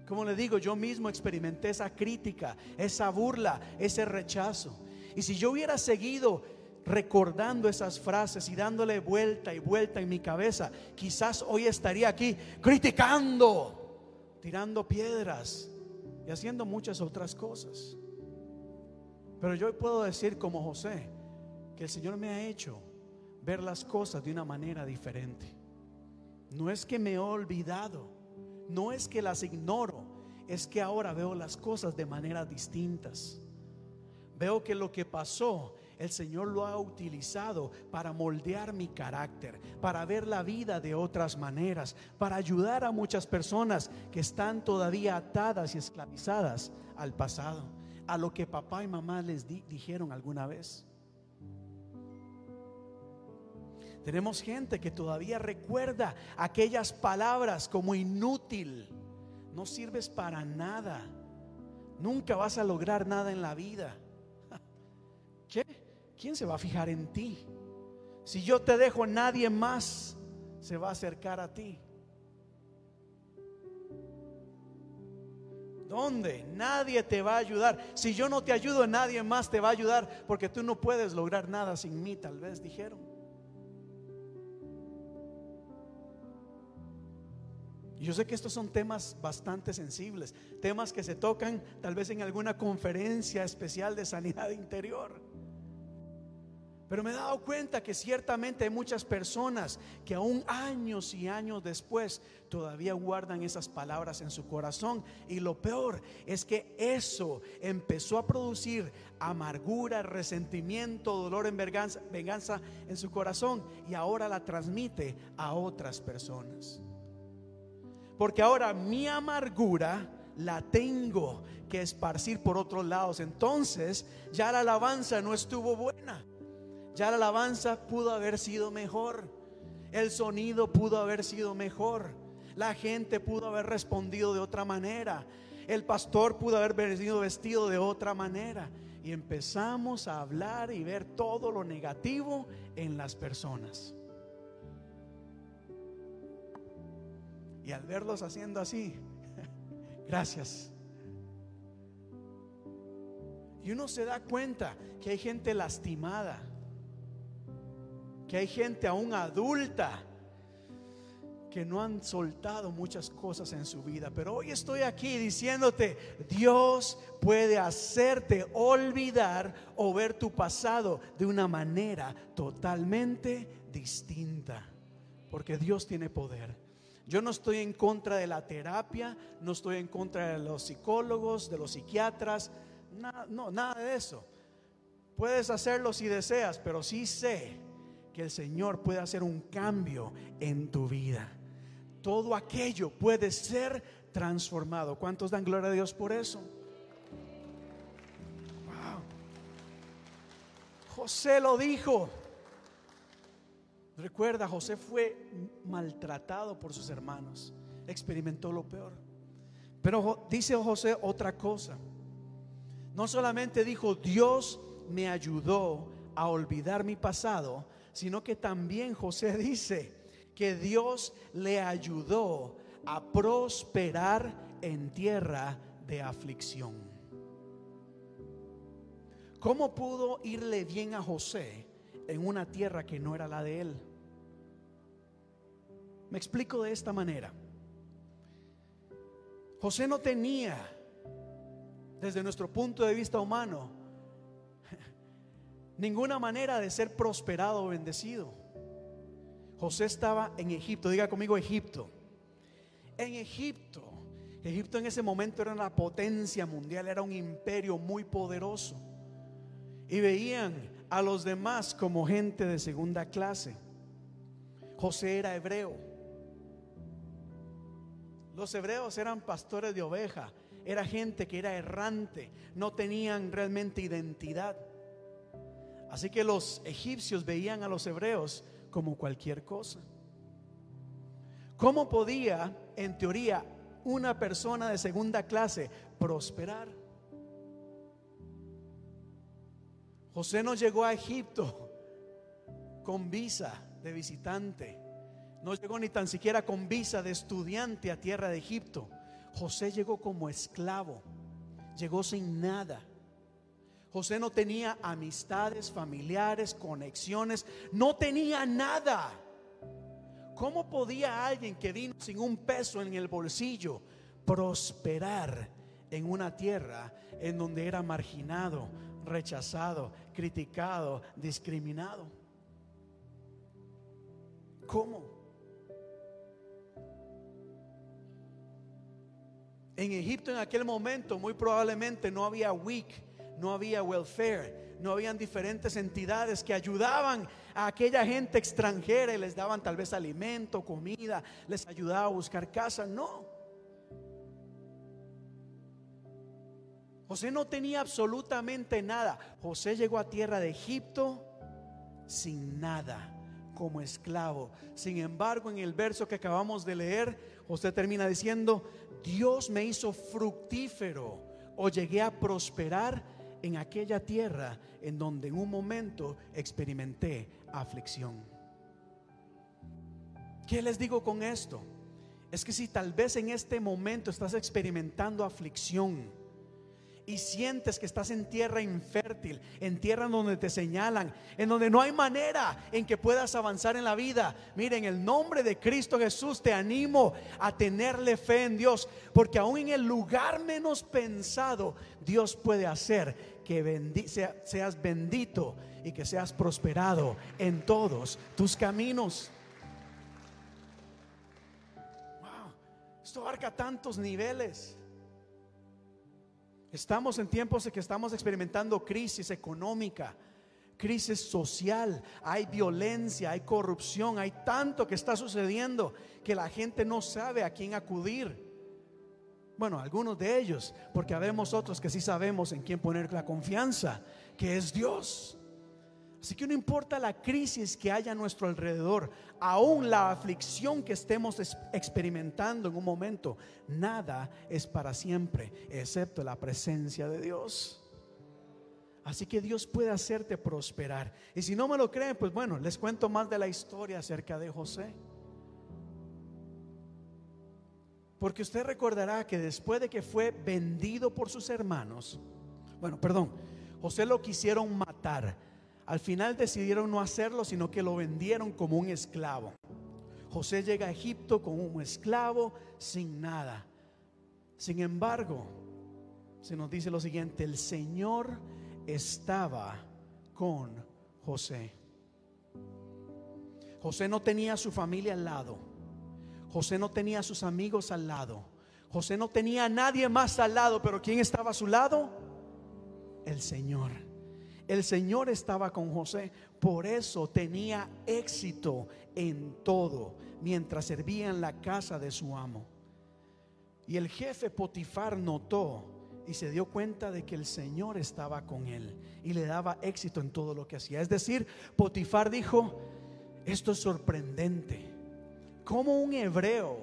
Como le digo, yo mismo experimenté esa crítica, esa burla, ese rechazo. Y si yo hubiera seguido recordando esas frases y dándole vuelta y vuelta en mi cabeza, quizás hoy estaría aquí criticando, tirando piedras y haciendo muchas otras cosas. Pero yo puedo decir como José, que el Señor me ha hecho ver las cosas de una manera diferente. No es que me he olvidado no es que las ignoro, es que ahora veo las cosas de maneras distintas. Veo que lo que pasó, el Señor lo ha utilizado para moldear mi carácter, para ver la vida de otras maneras, para ayudar a muchas personas que están todavía atadas y esclavizadas al pasado, a lo que papá y mamá les dijeron alguna vez. Tenemos gente que todavía recuerda aquellas palabras como inútil. No sirves para nada. Nunca vas a lograr nada en la vida. [LAUGHS] ¿Qué? ¿Quién se va a fijar en ti? Si yo te dejo, nadie más se va a acercar a ti. ¿Dónde? Nadie te va a ayudar. Si yo no te ayudo, nadie más te va a ayudar porque tú no puedes lograr nada sin mí, tal vez dijeron. Yo sé que estos son temas bastante sensibles, temas que se tocan tal vez en alguna conferencia especial de sanidad interior. Pero me he dado cuenta que ciertamente hay muchas personas que aún años y años después todavía guardan esas palabras en su corazón. Y lo peor es que eso empezó a producir amargura, resentimiento, dolor en venganza, venganza en su corazón y ahora la transmite a otras personas. Porque ahora mi amargura la tengo que esparcir por otros lados. Entonces ya la alabanza no estuvo buena. Ya la alabanza pudo haber sido mejor. El sonido pudo haber sido mejor. La gente pudo haber respondido de otra manera. El pastor pudo haber venido vestido de otra manera. Y empezamos a hablar y ver todo lo negativo en las personas. Y al verlos haciendo así, [LAUGHS] gracias. Y uno se da cuenta que hay gente lastimada, que hay gente aún adulta que no han soltado muchas cosas en su vida. Pero hoy estoy aquí diciéndote, Dios puede hacerte olvidar o ver tu pasado de una manera totalmente distinta. Porque Dios tiene poder. Yo no estoy en contra de la terapia, no estoy en contra de los psicólogos, de los psiquiatras, nada, no, nada de eso. Puedes hacerlo si deseas, pero sí sé que el Señor puede hacer un cambio en tu vida. Todo aquello puede ser transformado. ¿Cuántos dan gloria a Dios por eso? Wow. José lo dijo. Recuerda, José fue maltratado por sus hermanos, experimentó lo peor. Pero dice José otra cosa. No solamente dijo, Dios me ayudó a olvidar mi pasado, sino que también José [LAUGHS] dice que Dios le ayudó a prosperar en tierra de aflicción. ¿Cómo pudo irle bien a José en una tierra que no era la de él? Me explico de esta manera. José no tenía, desde nuestro punto de vista humano, [LAUGHS] ninguna manera de ser prosperado o bendecido. José estaba en Egipto, diga conmigo Egipto. En Egipto, Egipto en ese momento era una potencia mundial, era un imperio muy poderoso. Y veían a los demás como gente de segunda clase. José era hebreo. Los hebreos eran pastores de oveja, era gente que era errante, no tenían realmente identidad. Así que los egipcios veían a los hebreos como cualquier cosa. ¿Cómo podía, en teoría, una persona de segunda clase prosperar? José no llegó a Egipto con visa de visitante. No llegó ni tan siquiera con visa de estudiante a tierra de Egipto. José llegó como esclavo. Llegó sin nada. José no tenía amistades, familiares, conexiones. No tenía nada. ¿Cómo podía alguien que vino sin un peso en el bolsillo prosperar en una tierra en donde era marginado, rechazado, criticado, discriminado? ¿Cómo? En Egipto en aquel momento muy probablemente no había WIC, no había welfare, no habían diferentes entidades que ayudaban a aquella gente extranjera y les daban tal vez alimento, comida, les ayudaba a buscar casa. No. José no tenía absolutamente nada. José llegó a tierra de Egipto sin nada, como esclavo. Sin embargo, en el verso que acabamos de leer, José termina diciendo, Dios me hizo fructífero o llegué a prosperar en aquella tierra en donde en un momento experimenté aflicción. ¿Qué les digo con esto? Es que si tal vez en este momento estás experimentando aflicción, y sientes que estás en tierra infértil, en tierra donde te señalan, en donde no hay manera en que puedas avanzar en la vida, mire, en el nombre de Cristo Jesús te animo a tenerle fe en Dios, porque aún en el lugar menos pensado, Dios puede hacer que seas bendito y que seas prosperado en todos tus caminos. Wow, esto abarca tantos niveles. Estamos en tiempos en que estamos experimentando crisis económica, crisis social, hay violencia, hay corrupción, hay tanto que está sucediendo que la gente no sabe a quién acudir. Bueno, algunos de ellos, porque habemos otros que sí sabemos en quién poner la confianza, que es Dios. Así que no importa la crisis que haya a nuestro alrededor, aún la aflicción que estemos experimentando en un momento, nada es para siempre, excepto la presencia de Dios. Así que Dios puede hacerte prosperar. Y si no me lo creen, pues bueno, les cuento más de la historia acerca de José. Porque usted recordará que después de que fue vendido por sus hermanos, bueno, perdón, José lo quisieron matar al final decidieron no hacerlo, sino que lo vendieron como un esclavo. José llega a Egipto como un esclavo sin nada. Sin embargo, se nos dice lo siguiente, el Señor estaba con José. José no tenía a su familia al lado. José no tenía a sus amigos al lado. José no tenía a nadie más al lado, pero ¿quién estaba a su lado? El Señor. El Señor estaba con José, por eso tenía éxito en todo mientras servía en la casa de su amo. Y el jefe Potifar notó y se dio cuenta de que el Señor estaba con él y le daba éxito en todo lo que hacía. Es decir, Potifar dijo, esto es sorprendente. Como un hebreo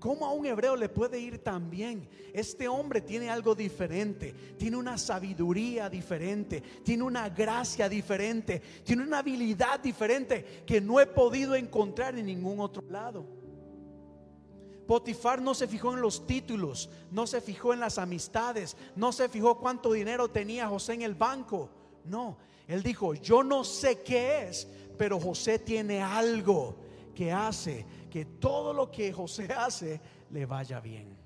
¿Cómo a un hebreo le puede ir tan bien? Este hombre tiene algo diferente, tiene una sabiduría diferente, tiene una gracia diferente, tiene una habilidad diferente que no he podido encontrar en ningún otro lado. Potifar no se fijó en los títulos, no se fijó en las amistades, no se fijó cuánto dinero tenía José en el banco. No, él dijo, yo no sé qué es, pero José tiene algo que hace que todo lo que José hace le vaya bien.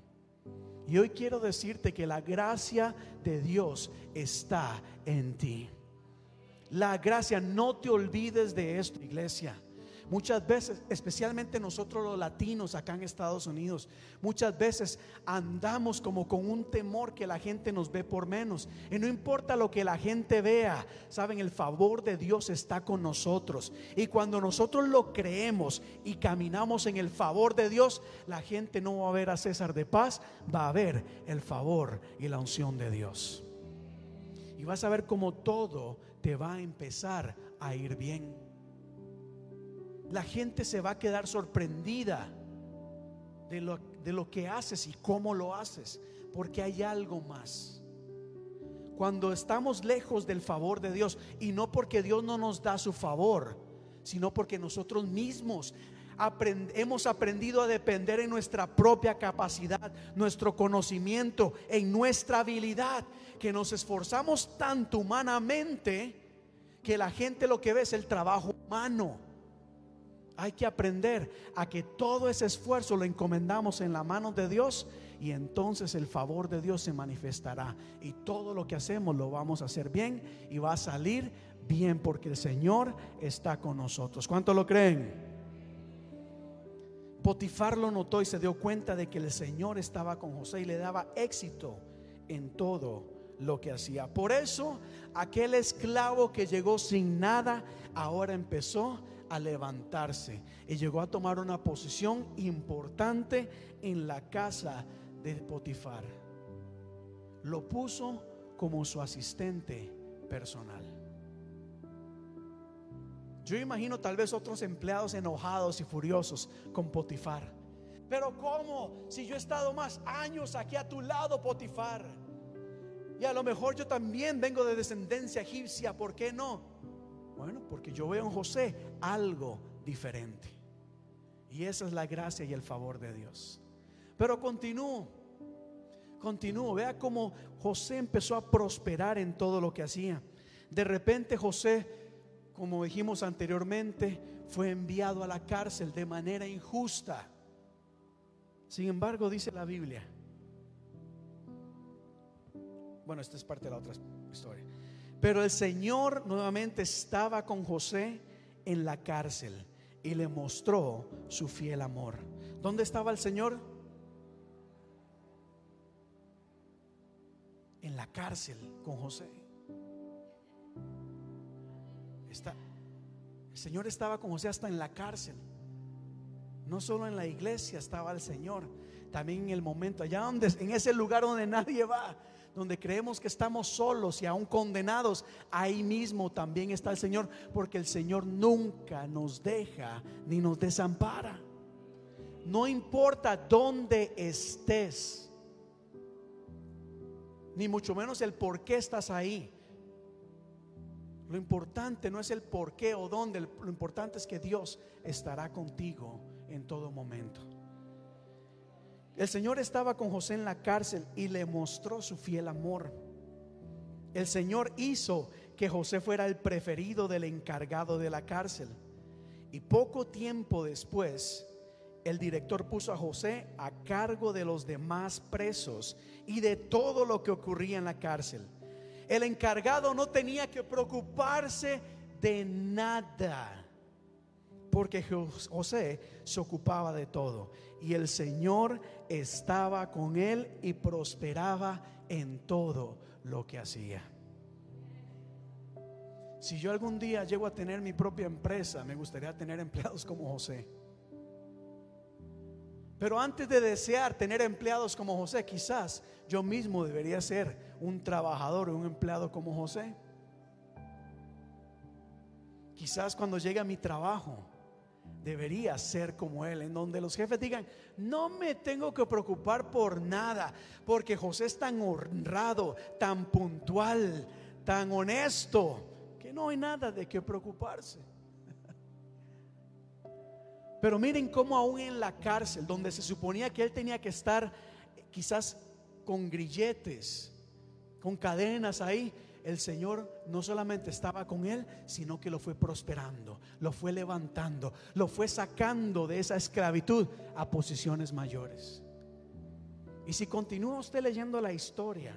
Y hoy quiero decirte que la gracia de Dios está en ti. La gracia, no te olvides de esto, iglesia. Muchas veces, especialmente nosotros los latinos acá en Estados Unidos, muchas veces andamos como con un temor que la gente nos ve por menos. Y no importa lo que la gente vea, saben, el favor de Dios está con nosotros. Y cuando nosotros lo creemos y caminamos en el favor de Dios, la gente no va a ver a César de paz, va a ver el favor y la unción de Dios. Y vas a ver cómo todo te va a empezar a ir bien la gente se va a quedar sorprendida de lo, de lo que haces y cómo lo haces, porque hay algo más. Cuando estamos lejos del favor de Dios, y no porque Dios no nos da su favor, sino porque nosotros mismos hemos aprendido a depender en nuestra propia capacidad, nuestro conocimiento, en nuestra habilidad, que nos esforzamos tanto humanamente que la gente lo que ve es el trabajo humano. Hay que aprender a que todo ese esfuerzo lo encomendamos en la mano de Dios y entonces el favor de Dios se manifestará y todo lo que hacemos lo vamos a hacer bien y va a salir bien porque el Señor está con nosotros. ¿Cuánto lo creen? Potifar lo notó y se dio cuenta de que el Señor estaba con José y le daba éxito en todo lo que hacía. Por eso aquel esclavo que llegó sin nada ahora empezó a levantarse y llegó a tomar una posición importante en la casa de Potifar. Lo puso como su asistente personal. Yo imagino tal vez otros empleados enojados y furiosos con Potifar. Pero ¿cómo? Si yo he estado más años aquí a tu lado, Potifar. Y a lo mejor yo también vengo de descendencia egipcia, ¿por qué no? Bueno, porque yo veo en José algo diferente. Y esa es la gracia y el favor de Dios. Pero continúo, continúo. Vea cómo José empezó a prosperar en todo lo que hacía. De repente José, como dijimos anteriormente, fue enviado a la cárcel de manera injusta. Sin embargo, dice la Biblia. Bueno, esta es parte de la otra historia. Pero el Señor nuevamente estaba con José en la cárcel y le mostró su fiel amor. ¿Dónde estaba el Señor? En la cárcel con José. El Señor estaba con José hasta en la cárcel. No solo en la iglesia estaba el Señor, también en el momento, allá donde, en ese lugar donde nadie va, donde creemos que estamos solos y aún condenados, ahí mismo también está el Señor, porque el Señor nunca nos deja ni nos desampara. No importa dónde estés, ni mucho menos el por qué estás ahí. Lo importante no es el por qué o dónde, lo importante es que Dios estará contigo en todo momento. El Señor estaba con José en la cárcel y le mostró su fiel amor. El Señor hizo que José fuera el preferido del encargado de la cárcel. Y poco tiempo después, el director puso a José a cargo de los demás presos y de todo lo que ocurría en la cárcel. El encargado no tenía que preocuparse de nada porque José se ocupaba de todo. Y el Señor estaba con él y prosperaba en todo lo que hacía. Si yo algún día llego a tener mi propia empresa, me gustaría tener empleados como José. Pero antes de desear tener empleados como José, quizás yo mismo debería ser un trabajador o un empleado como José. Quizás cuando llegue a mi trabajo, debería ser como él, en donde los jefes digan, no me tengo que preocupar por nada, porque José es tan honrado, tan puntual, tan honesto, que no hay nada de qué preocuparse. [LAUGHS] Pero miren cómo aún en la cárcel, donde se suponía que él tenía que estar quizás con grilletes, con cadenas ahí, el Señor no solamente estaba con él, sino que lo fue prosperando, lo fue levantando, lo fue sacando de esa esclavitud a posiciones mayores. Y si continúa usted leyendo la historia,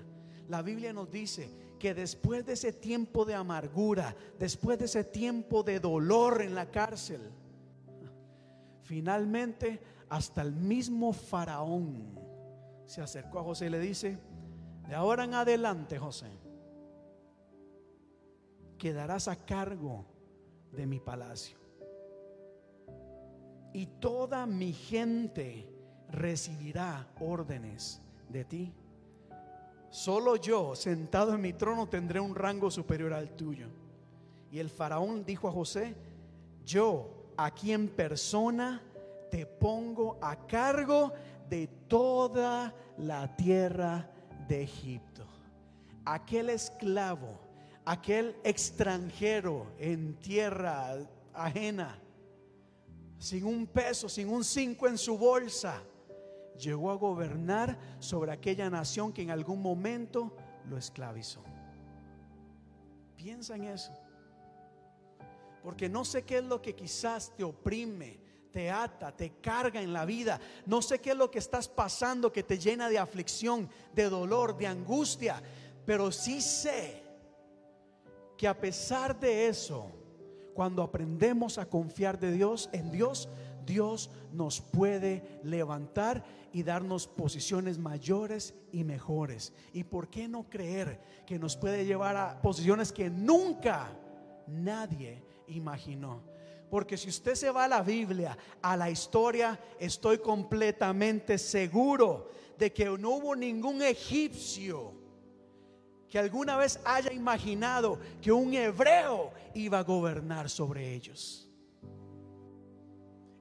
la Biblia nos dice que después de ese tiempo de amargura, después de ese tiempo de dolor en la cárcel, finalmente hasta el mismo faraón se acercó a José y le dice, de ahora en adelante, José, quedarás a cargo de mi palacio. Y toda mi gente recibirá órdenes de ti. Solo yo, sentado en mi trono, tendré un rango superior al tuyo. Y el faraón dijo a José, yo aquí en persona te pongo a cargo de toda la tierra de Egipto. Aquel esclavo aquel extranjero en tierra ajena, sin un peso, sin un cinco en su bolsa, llegó a gobernar sobre aquella nación que en algún momento lo esclavizó. Piensa en eso. Porque no sé qué es lo que quizás te oprime, te ata, te carga en la vida. No sé qué es lo que estás pasando que te llena de aflicción, de dolor, de angustia. Pero sí sé que a pesar de eso, cuando aprendemos a confiar de Dios, en Dios, Dios nos puede levantar y darnos posiciones mayores y mejores. ¿Y por qué no creer que nos puede llevar a posiciones que nunca nadie imaginó? Porque si usted se va a la Biblia, a la historia, estoy completamente seguro de que no hubo ningún egipcio que alguna vez haya imaginado que un hebreo iba a gobernar sobre ellos.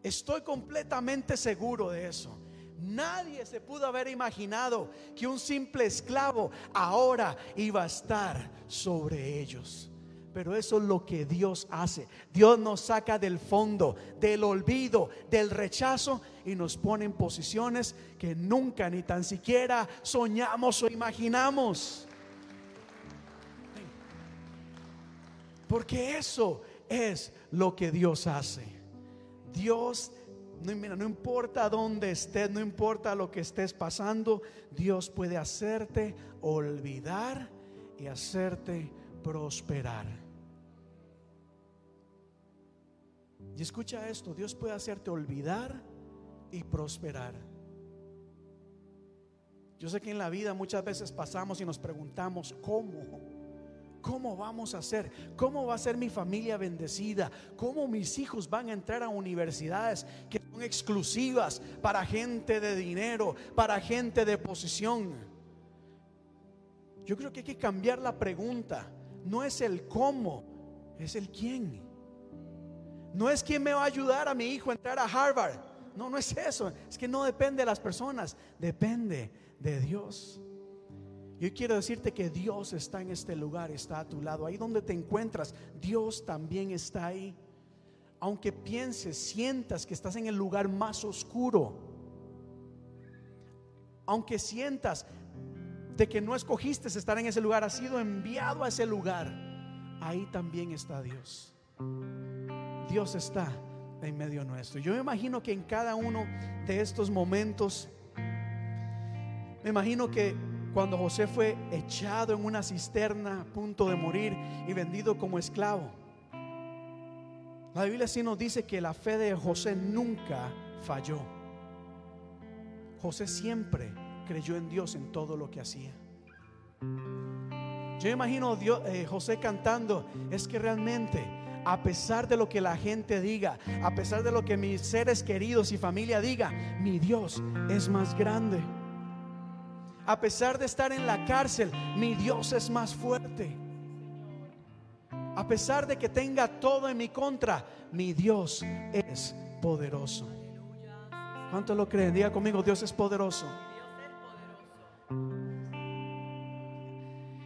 Estoy completamente seguro de eso. Nadie se pudo haber imaginado que un simple esclavo ahora iba a estar sobre ellos. Pero eso es lo que Dios hace. Dios nos saca del fondo, del olvido, del rechazo y nos pone en posiciones que nunca ni tan siquiera soñamos o imaginamos. Porque eso es lo que Dios hace. Dios, no, no importa dónde estés, no importa lo que estés pasando, Dios puede hacerte olvidar y hacerte prosperar. Y escucha esto, Dios puede hacerte olvidar y prosperar. Yo sé que en la vida muchas veces pasamos y nos preguntamos, ¿cómo? ¿Cómo vamos a hacer? ¿Cómo va a ser mi familia bendecida? ¿Cómo mis hijos van a entrar a universidades que son exclusivas para gente de dinero, para gente de posición? Yo creo que hay que cambiar la pregunta. No es el cómo, es el quién. No es quién me va a ayudar a mi hijo a entrar a Harvard. No, no es eso. Es que no depende de las personas, depende de Dios. Yo quiero decirte que Dios está en este lugar, está a tu lado. Ahí donde te encuentras, Dios también está ahí. Aunque pienses, sientas que estás en el lugar más oscuro. Aunque sientas de que no escogiste estar en ese lugar, has sido enviado a ese lugar. Ahí también está Dios. Dios está en medio nuestro. Yo me imagino que en cada uno de estos momentos, me imagino que cuando José fue echado en una cisterna a punto de morir y vendido como esclavo. La Biblia sí nos dice que la fe de José nunca falló. José siempre creyó en Dios en todo lo que hacía. Yo imagino Dios, eh, José cantando, es que realmente, a pesar de lo que la gente diga, a pesar de lo que mis seres queridos y familia diga, mi Dios es más grande. A pesar de estar en la cárcel, mi Dios es más fuerte. A pesar de que tenga todo en mi contra, mi Dios es poderoso. ¿Cuánto lo creen? Diga conmigo, Dios es poderoso.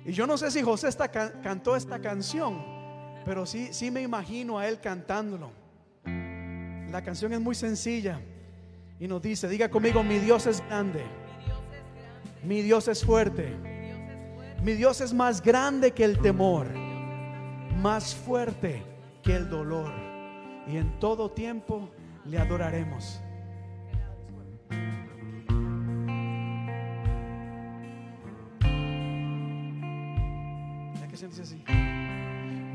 Y yo no sé si José cantó esta canción, pero sí, sí me imagino a él cantándolo. La canción es muy sencilla y nos dice, diga conmigo, mi Dios es grande, mi Dios es fuerte, mi Dios es más grande que el temor, más fuerte que el dolor. Y en todo tiempo le adoraremos.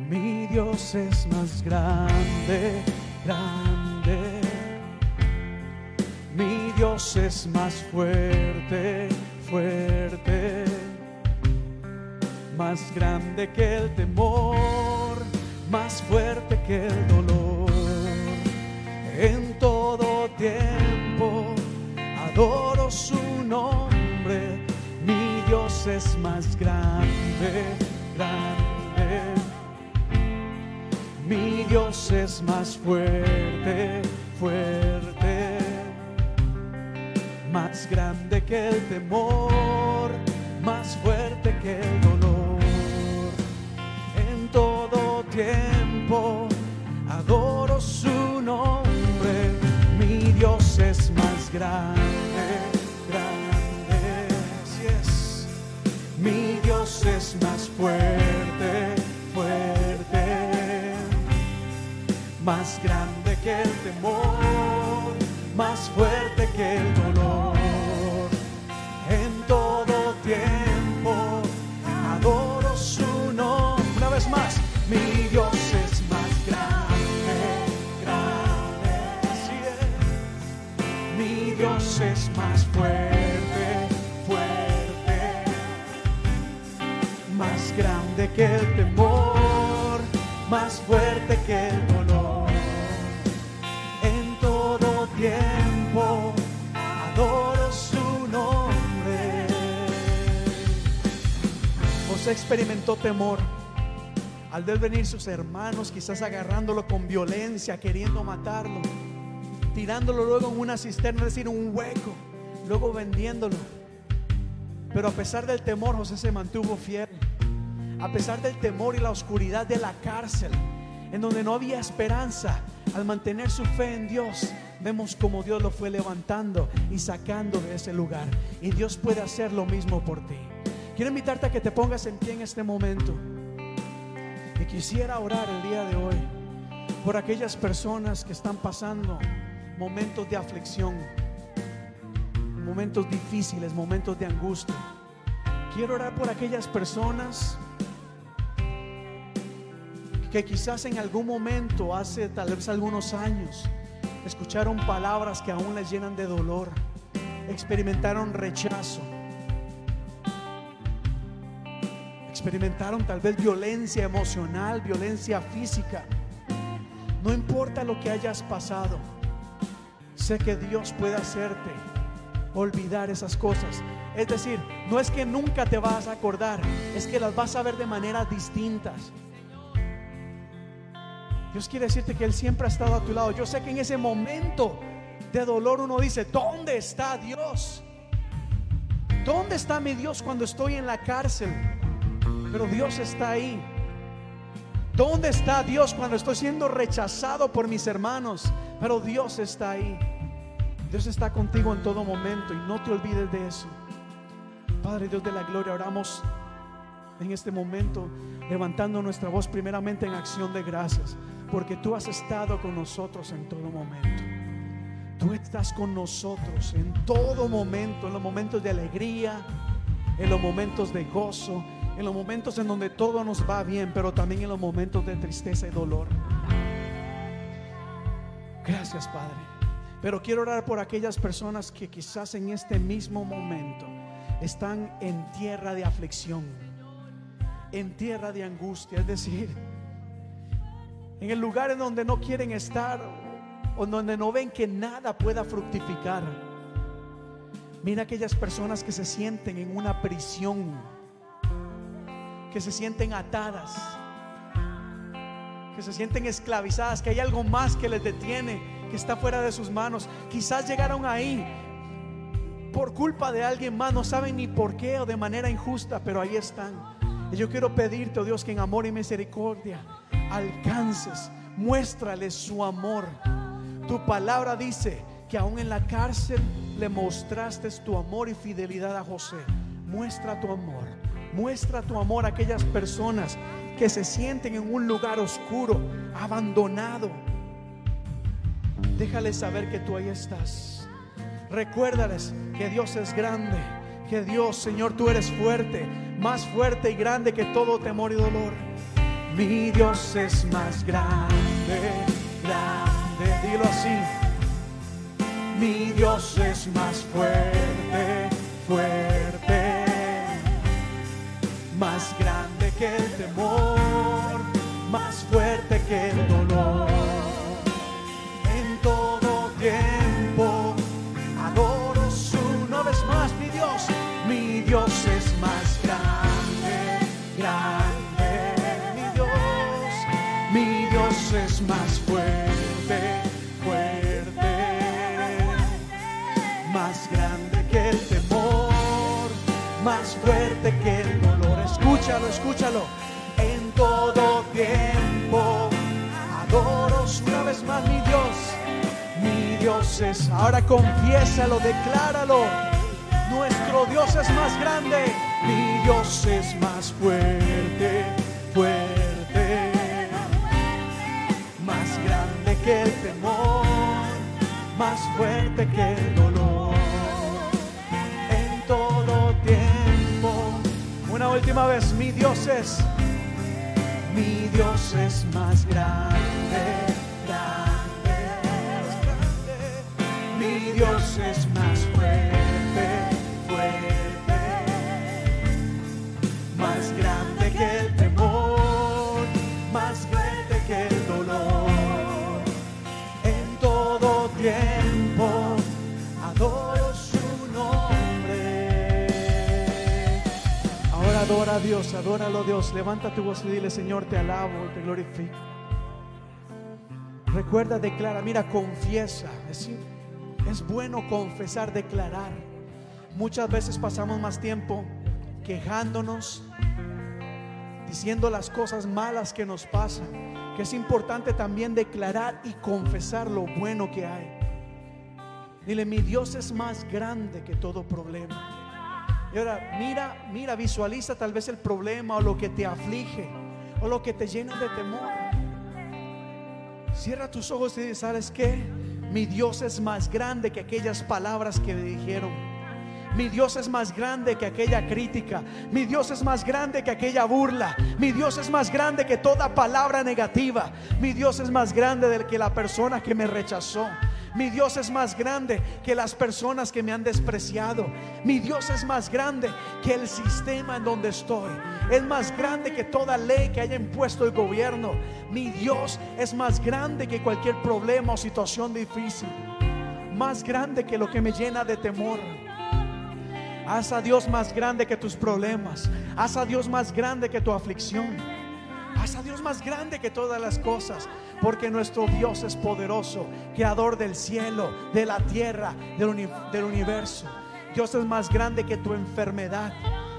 Mi Dios es más grande, grande. Mi Dios es más fuerte, fuerte. Más grande que el temor, más fuerte que el dolor. En todo tiempo adoro su nombre. Mi Dios es más grande, grande mi Dios es más fuerte, fuerte, más grande que el temor, más fuerte que el dolor. En todo tiempo adoro su nombre, mi Dios es más grande, grande, si es, mi Dios es más fuerte. Más grande que el temor, más fuerte que el que el temor, más fuerte que el dolor. tiempo adoro su nombre. José experimentó temor al ver venir sus hermanos, quizás agarrándolo con violencia, queriendo matarlo, tirándolo luego en una cisterna, es decir, un hueco, luego vendiéndolo. Pero a pesar del temor, José se mantuvo fiel. A pesar del temor y la oscuridad de la cárcel, en donde no había esperanza, al mantener su fe en Dios, vemos como Dios lo fue levantando y sacando de ese lugar. Y Dios puede hacer lo mismo por ti. Quiero invitarte a que te pongas en pie en este momento. Y quisiera orar el día de hoy por aquellas personas que están pasando momentos de aflicción, momentos difíciles, momentos de angustia. Quiero orar por aquellas personas que quizás en algún momento, hace tal vez algunos años, escucharon palabras que aún les llenan de dolor, experimentaron rechazo, experimentaron tal vez violencia emocional, violencia física. No importa lo que hayas pasado, sé que Dios puede hacerte olvidar esas cosas. Es decir, no es que nunca te vas a acordar, es que las vas a ver de maneras distintas. Dios quiere decirte que Él siempre ha estado a tu lado. Yo sé que en ese momento de dolor uno dice, ¿dónde está Dios? ¿Dónde está mi Dios cuando estoy en la cárcel? Pero Dios está ahí. ¿Dónde está Dios cuando estoy siendo rechazado por mis hermanos? Pero Dios está ahí. Dios está contigo en todo momento y no te olvides de eso. Padre Dios de la gloria, oramos en este momento levantando nuestra voz primeramente en acción de gracias porque tú has estado con nosotros en todo momento. Tú estás con nosotros en todo momento, en los momentos de alegría, en los momentos de gozo, en los momentos en donde todo nos va bien, pero también en los momentos de tristeza y dolor. Gracias, Padre. Pero quiero orar por aquellas personas que quizás en este mismo momento están en tierra de aflicción en tierra de angustia, es decir, en el lugar en donde no quieren estar o donde no ven que nada pueda fructificar. Mira aquellas personas que se sienten en una prisión, que se sienten atadas, que se sienten esclavizadas, que hay algo más que les detiene, que está fuera de sus manos. Quizás llegaron ahí por culpa de alguien más, no saben ni por qué o de manera injusta, pero ahí están. Y yo quiero pedirte, oh Dios, que en amor y misericordia alcances, muéstrales su amor. Tu palabra dice que aún en la cárcel le mostraste tu amor y fidelidad a José. Muestra tu amor, muestra tu amor a aquellas personas que se sienten en un lugar oscuro, abandonado. Déjales saber que tú ahí estás. Recuérdales que Dios es grande, que Dios, Señor, tú eres fuerte, más fuerte y grande que todo temor y dolor. Mi Dios es más grande, grande, dilo así. Mi Dios es más fuerte, fuerte, más grande que el temor, más fuerte que el fuerte que el dolor. Escúchalo, escúchalo. En todo tiempo adoro una vez más, mi Dios. Mi Dios es, ahora confiésalo, decláralo. Nuestro Dios es más grande. Mi Dios es más fuerte, fuerte. Más grande que el temor, más fuerte que el dolor. Última vez, mi Dios es. Mi Dios es más grande, grande. Mi Dios es más adora a Dios, adóralo Dios. Levanta tu voz y dile, Señor, te alabo, te glorifico. Recuerda, declara, mira, confiesa. Es, bueno confesar, declarar. Muchas veces pasamos más tiempo quejándonos, diciendo las cosas malas que nos pasan. Que es importante también declarar y confesar lo bueno que hay. Dile, mi Dios es más grande que todo problema. Ahora, mira, mira, visualiza tal vez el problema o lo que te aflige o lo que te llena de temor. Cierra tus ojos y dices, ¿sabes qué? Mi Dios es más grande que aquellas palabras que me dijeron. Mi Dios es más grande que aquella crítica. Mi Dios es más grande que aquella burla. Mi Dios es más grande que toda palabra negativa. Mi Dios es más grande del que la persona que me rechazó. Mi Dios es más grande que las personas que me han despreciado. Mi Dios es más grande que el sistema en donde estoy. Es más grande que toda ley que haya impuesto el gobierno. Mi Dios es más grande que cualquier problema o situación difícil. Más grande que lo que me llena de temor. Haz a Dios más grande que tus problemas. Haz a Dios más grande que tu aflicción. Haz a Dios más grande que todas las cosas. Porque nuestro Dios es poderoso, creador del cielo, de la tierra, del, del universo. Dios es más grande que tu enfermedad.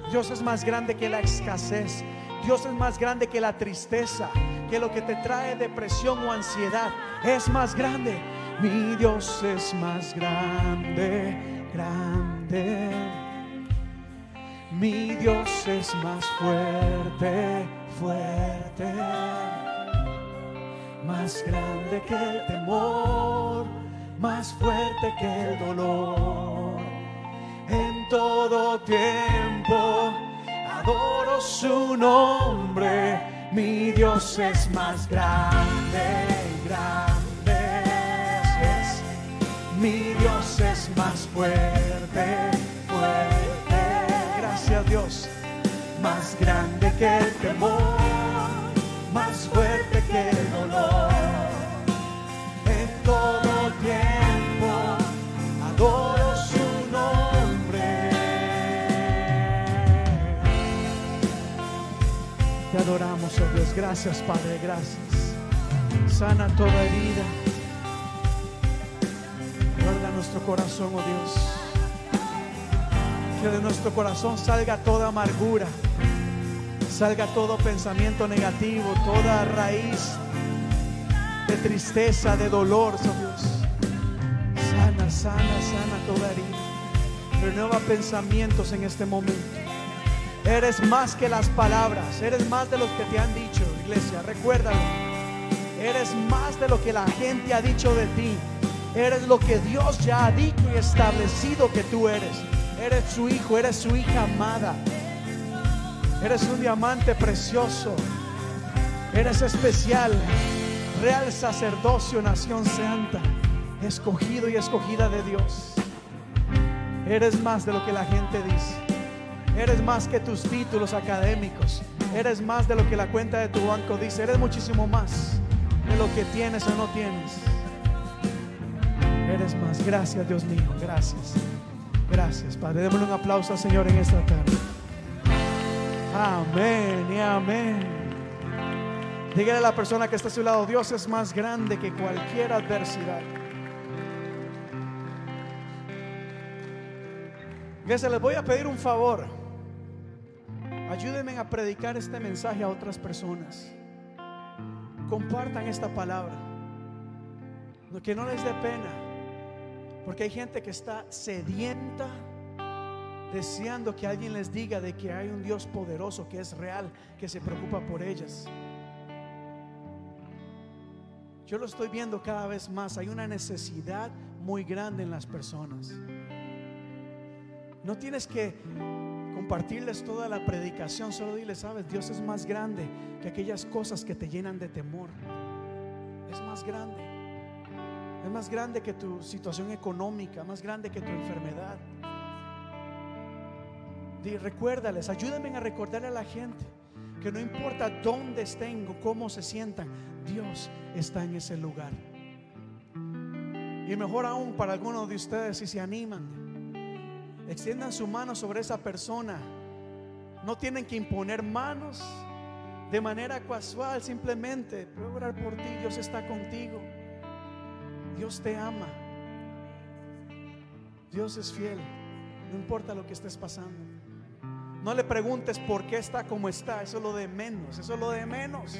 Dios es más grande que la escasez. Dios es más grande que la tristeza, que lo que te trae depresión o ansiedad. Es más grande. Mi Dios es más grande, grande. Mi Dios es más fuerte, fuerte, más grande que el temor, más fuerte que el dolor. En todo tiempo adoro su nombre, mi Dios es más grande, grande. Mi Dios es más fuerte, fuerte. Gracias Dios. Más grande que el temor, más fuerte que el dolor. En todo tiempo adoro su nombre. Te adoramos, oh Dios. Gracias, Padre, gracias. Sana toda herida. Guarda nuestro corazón, oh Dios. Que de nuestro corazón salga toda amargura, salga todo pensamiento negativo, toda raíz de tristeza, de dolor, oh. Sana, sana, sana toda herida. Renueva pensamientos en este momento. Eres más que las palabras, eres más de los que te han dicho, iglesia, recuérdalo. Eres más de lo que la gente ha dicho de ti. Eres lo que Dios ya ha dicho y establecido que tú eres. Eres su hijo, eres su hija amada. Eres un diamante precioso. Eres especial. Real sacerdocio, nación santa. Escogido y escogida de Dios. Eres más de lo que la gente dice. Eres más que tus títulos académicos. Eres más de lo que la cuenta de tu banco dice. Eres muchísimo más de lo que tienes o no tienes. Eres más. Gracias, Dios mío. Gracias. Gracias, Padre. Démosle un aplauso al Señor en esta tarde. Amén y amén. Dígale a la persona que está a su lado, Dios es más grande que cualquier adversidad. Fíjense, les voy a pedir un favor. Ayúdenme a predicar este mensaje a otras personas. Compartan esta palabra. Que no les dé pena. Porque hay gente que está sedienta, deseando que alguien les diga de que hay un Dios poderoso, que es real, que se preocupa por ellas. Yo lo estoy viendo cada vez más. Hay una necesidad muy grande en las personas. No tienes que compartirles toda la predicación, solo dile, sabes, Dios es más grande que aquellas cosas que te llenan de temor. Es más grande. Es más grande que tu situación económica, más grande que tu enfermedad. Y recuérdales, ayúdenme a recordarle a la gente que no importa dónde estén o cómo se sientan, Dios está en ese lugar. Y mejor aún para algunos de ustedes si se animan, extiendan su mano sobre esa persona. No tienen que imponer manos de manera casual, simplemente, puedo orar por ti, Dios está contigo. Dios te ama. Dios es fiel. No importa lo que estés pasando. No le preguntes por qué está como está. Eso es lo de menos. Eso es lo de menos.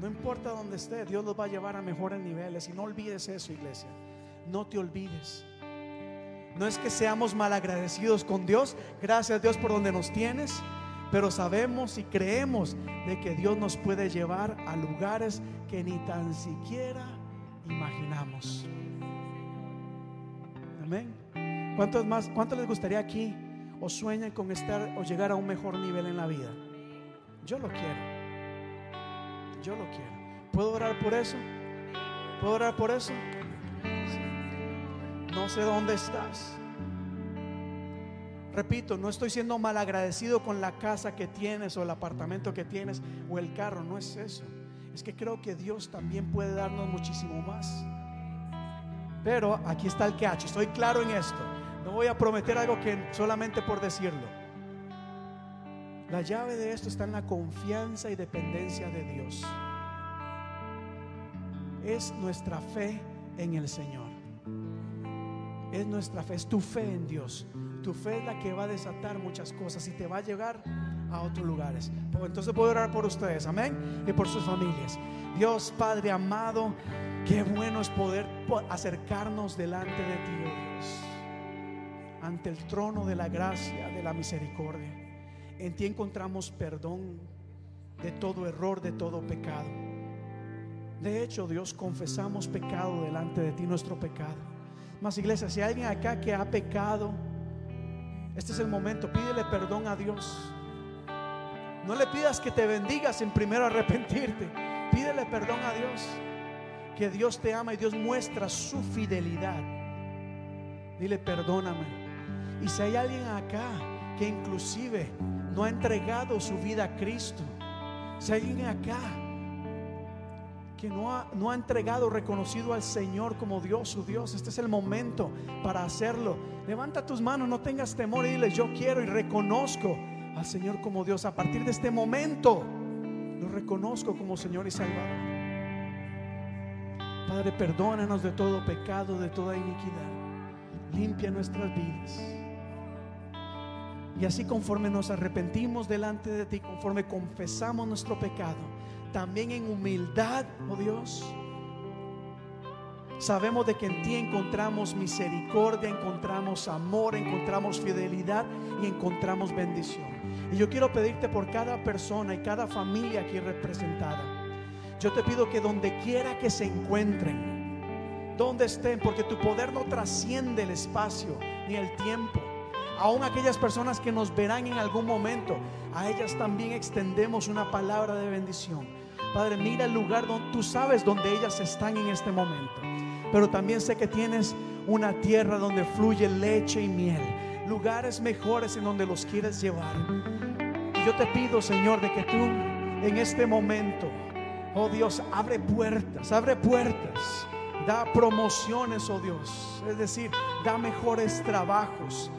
No importa dónde esté. Dios los va a llevar a mejores niveles. Y no olvides eso, iglesia. No te olvides. No es que seamos malagradecidos con Dios. Gracias a Dios por donde nos tienes. Pero sabemos y creemos de que Dios nos puede llevar a lugares que ni tan siquiera imaginamos. Amén. ¿Cuántos más, cuántos les gustaría aquí o sueñan con estar o llegar a un mejor nivel en la vida? Yo lo quiero. Yo lo quiero. ¿Puedo orar por eso? ¿Puedo orar por eso? No sé dónde estás. Repito, no estoy siendo mal agradecido con la casa que tienes o el apartamento que tienes o el carro, no es eso. Es que creo que Dios también puede darnos muchísimo más. Pero aquí está el catch, estoy claro en esto. No voy a prometer algo que solamente por decirlo. La llave de esto está en la confianza y dependencia de Dios. Es nuestra fe en el Señor. Es nuestra fe, es tu fe en Dios. Tu fe es la que va a desatar muchas cosas y te va a llevar otros lugares. Entonces voy a orar por ustedes, amén, y por sus familias. Dios Padre amado, qué bueno es poder acercarnos delante de ti, oh Dios, ante el trono de la gracia, de la misericordia. En ti encontramos perdón de todo error, de todo pecado. De hecho, Dios, confesamos pecado delante de ti, nuestro pecado. Más iglesia, si hay alguien acá que ha pecado, este es el momento, pídele perdón a Dios. No le pidas que te bendiga sin primero arrepentirte. Pídele perdón a Dios. Que Dios te ama y Dios muestra su fidelidad. Dile, perdóname. Y si hay alguien acá que inclusive no ha entregado su vida a Cristo, si hay alguien acá que no ha, no ha entregado, reconocido al Señor como Dios, su Dios, este es el momento para hacerlo. Levanta tus manos, no tengas temor y dile, yo quiero y reconozco al Señor como Dios. A partir de este momento, lo reconozco como Señor y Salvador. Padre, perdónanos de todo pecado, de toda iniquidad. Limpia nuestras vidas. Y así conforme nos arrepentimos delante de ti, conforme confesamos nuestro pecado, también en humildad, oh Dios, sabemos de que en ti encontramos misericordia, encontramos amor, encontramos fidelidad y encontramos bendición. Y yo quiero pedirte por cada persona y cada familia aquí representada. Yo te pido que donde quiera que se encuentren, donde estén, porque tu poder no trasciende el espacio ni el tiempo aún aquellas personas que nos verán en algún momento, a ellas también extendemos una palabra de bendición. Padre, mira el lugar donde tú sabes donde ellas están en este momento. Pero también sé que tienes una tierra donde fluye leche y miel, lugares mejores en donde los quieres llevar. Y yo te pido, Señor, de que tú en este momento, oh Dios, abre puertas, abre puertas, da promociones, oh Dios, es decir, da mejores trabajos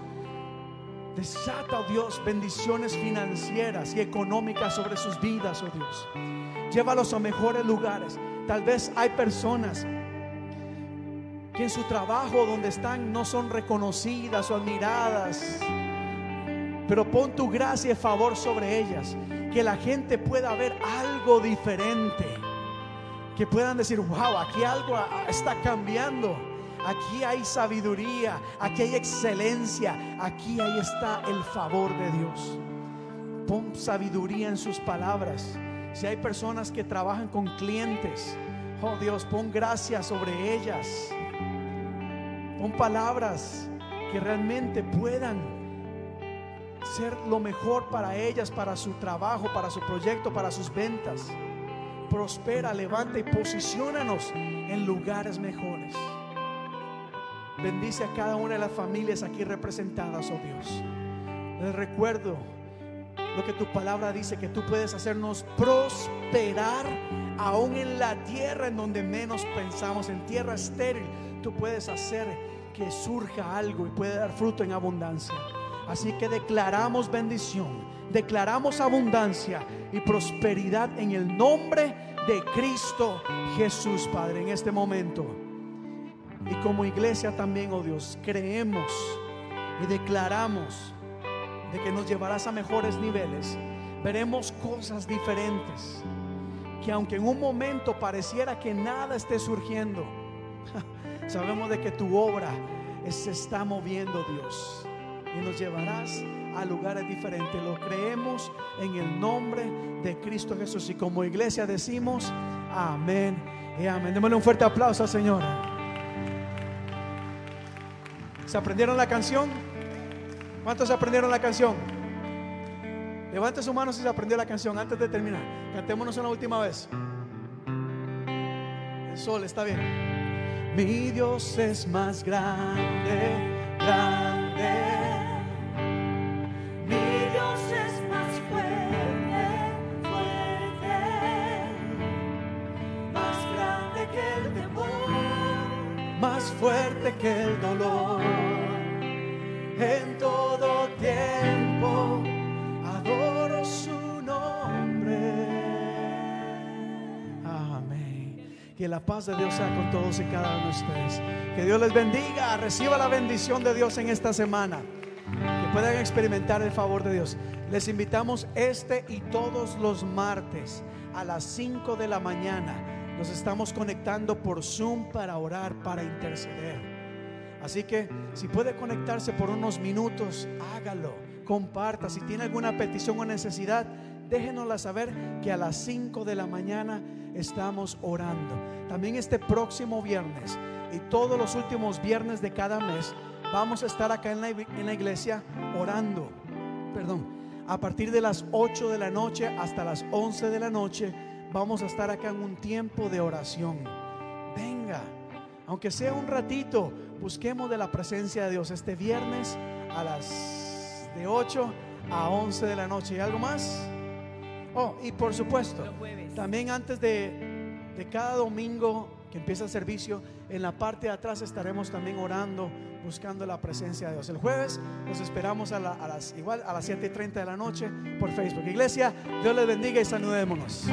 Desata, oh Dios, bendiciones financieras y económicas sobre sus vidas, oh Dios. Llévalos a mejores lugares. Tal vez hay personas que en su trabajo donde están no son reconocidas o admiradas. Pero pon tu gracia y favor sobre ellas. Que la gente pueda ver algo diferente. Que puedan decir, wow, aquí algo está cambiando. Aquí hay sabiduría, aquí hay excelencia, aquí ahí está el favor de Dios. Pon sabiduría en sus palabras. Si hay personas que trabajan con clientes, oh Dios, pon gracia sobre ellas. Pon palabras que realmente puedan ser lo mejor para ellas, para su trabajo, para su proyecto, para sus ventas. Prospera, levanta y posicionanos en lugares mejores. Bendice a cada una de las familias aquí representadas, oh Dios. Les recuerdo lo que tu palabra dice, que tú puedes hacernos prosperar aún en la tierra en donde menos pensamos, en tierra estéril. Tú puedes hacer que surja algo y puede dar fruto en abundancia. Así que declaramos bendición, declaramos abundancia y prosperidad en el nombre de Cristo Jesús, Padre, en este momento. Y como iglesia también, oh Dios, creemos y declaramos de que nos llevarás a mejores niveles. Veremos cosas diferentes. Que aunque en un momento pareciera que nada esté surgiendo, [LAUGHS] sabemos de que tu obra se está moviendo, Dios. Y nos llevarás a lugares diferentes. Lo creemos en el nombre de Cristo Jesús. Y como iglesia decimos, amén y amén. Démosle un fuerte aplauso al Señor. ¿Se aprendieron la canción? ¿Cuántos aprendieron la canción? Levante su mano si se aprendió la canción antes de terminar. Cantémonos una última vez. El sol está bien. Mi Dios es más grande, grande. Mi Dios es más fuerte, fuerte, más grande que el temor, más fuerte que el dolor. En todo tiempo adoro su nombre. Amén. Que la paz de Dios sea con todos y cada uno de ustedes. Que Dios les bendiga. Reciba la bendición de Dios en esta semana. Que puedan experimentar el favor de Dios. Les invitamos este y todos los martes a las 5 de la mañana. Nos estamos conectando por Zoom para orar, para interceder. Así que si puede conectarse por unos minutos, hágalo. Comparta. Si tiene alguna petición o necesidad, déjenosla saber que a las 5 de la mañana estamos orando. También este próximo viernes y todos los últimos viernes de cada mes vamos a estar acá en la, iglesia orando. Perdón. A partir de las 8 de la noche hasta las 11 de la noche vamos a estar acá en un tiempo de oración. Venga, aunque sea un ratito, busquemos de la presencia de Dios este viernes a las de 8 a 11 de la noche. ¿Y algo más? Oh, y por supuesto, también antes de, de cada domingo que empieza el servicio, en la parte de atrás estaremos también orando, buscando la presencia de Dios. El jueves los esperamos a, la- a las igual a las 7 y 30 de la noche por Facebook. Iglesia, Dios les bendiga y saludémonos.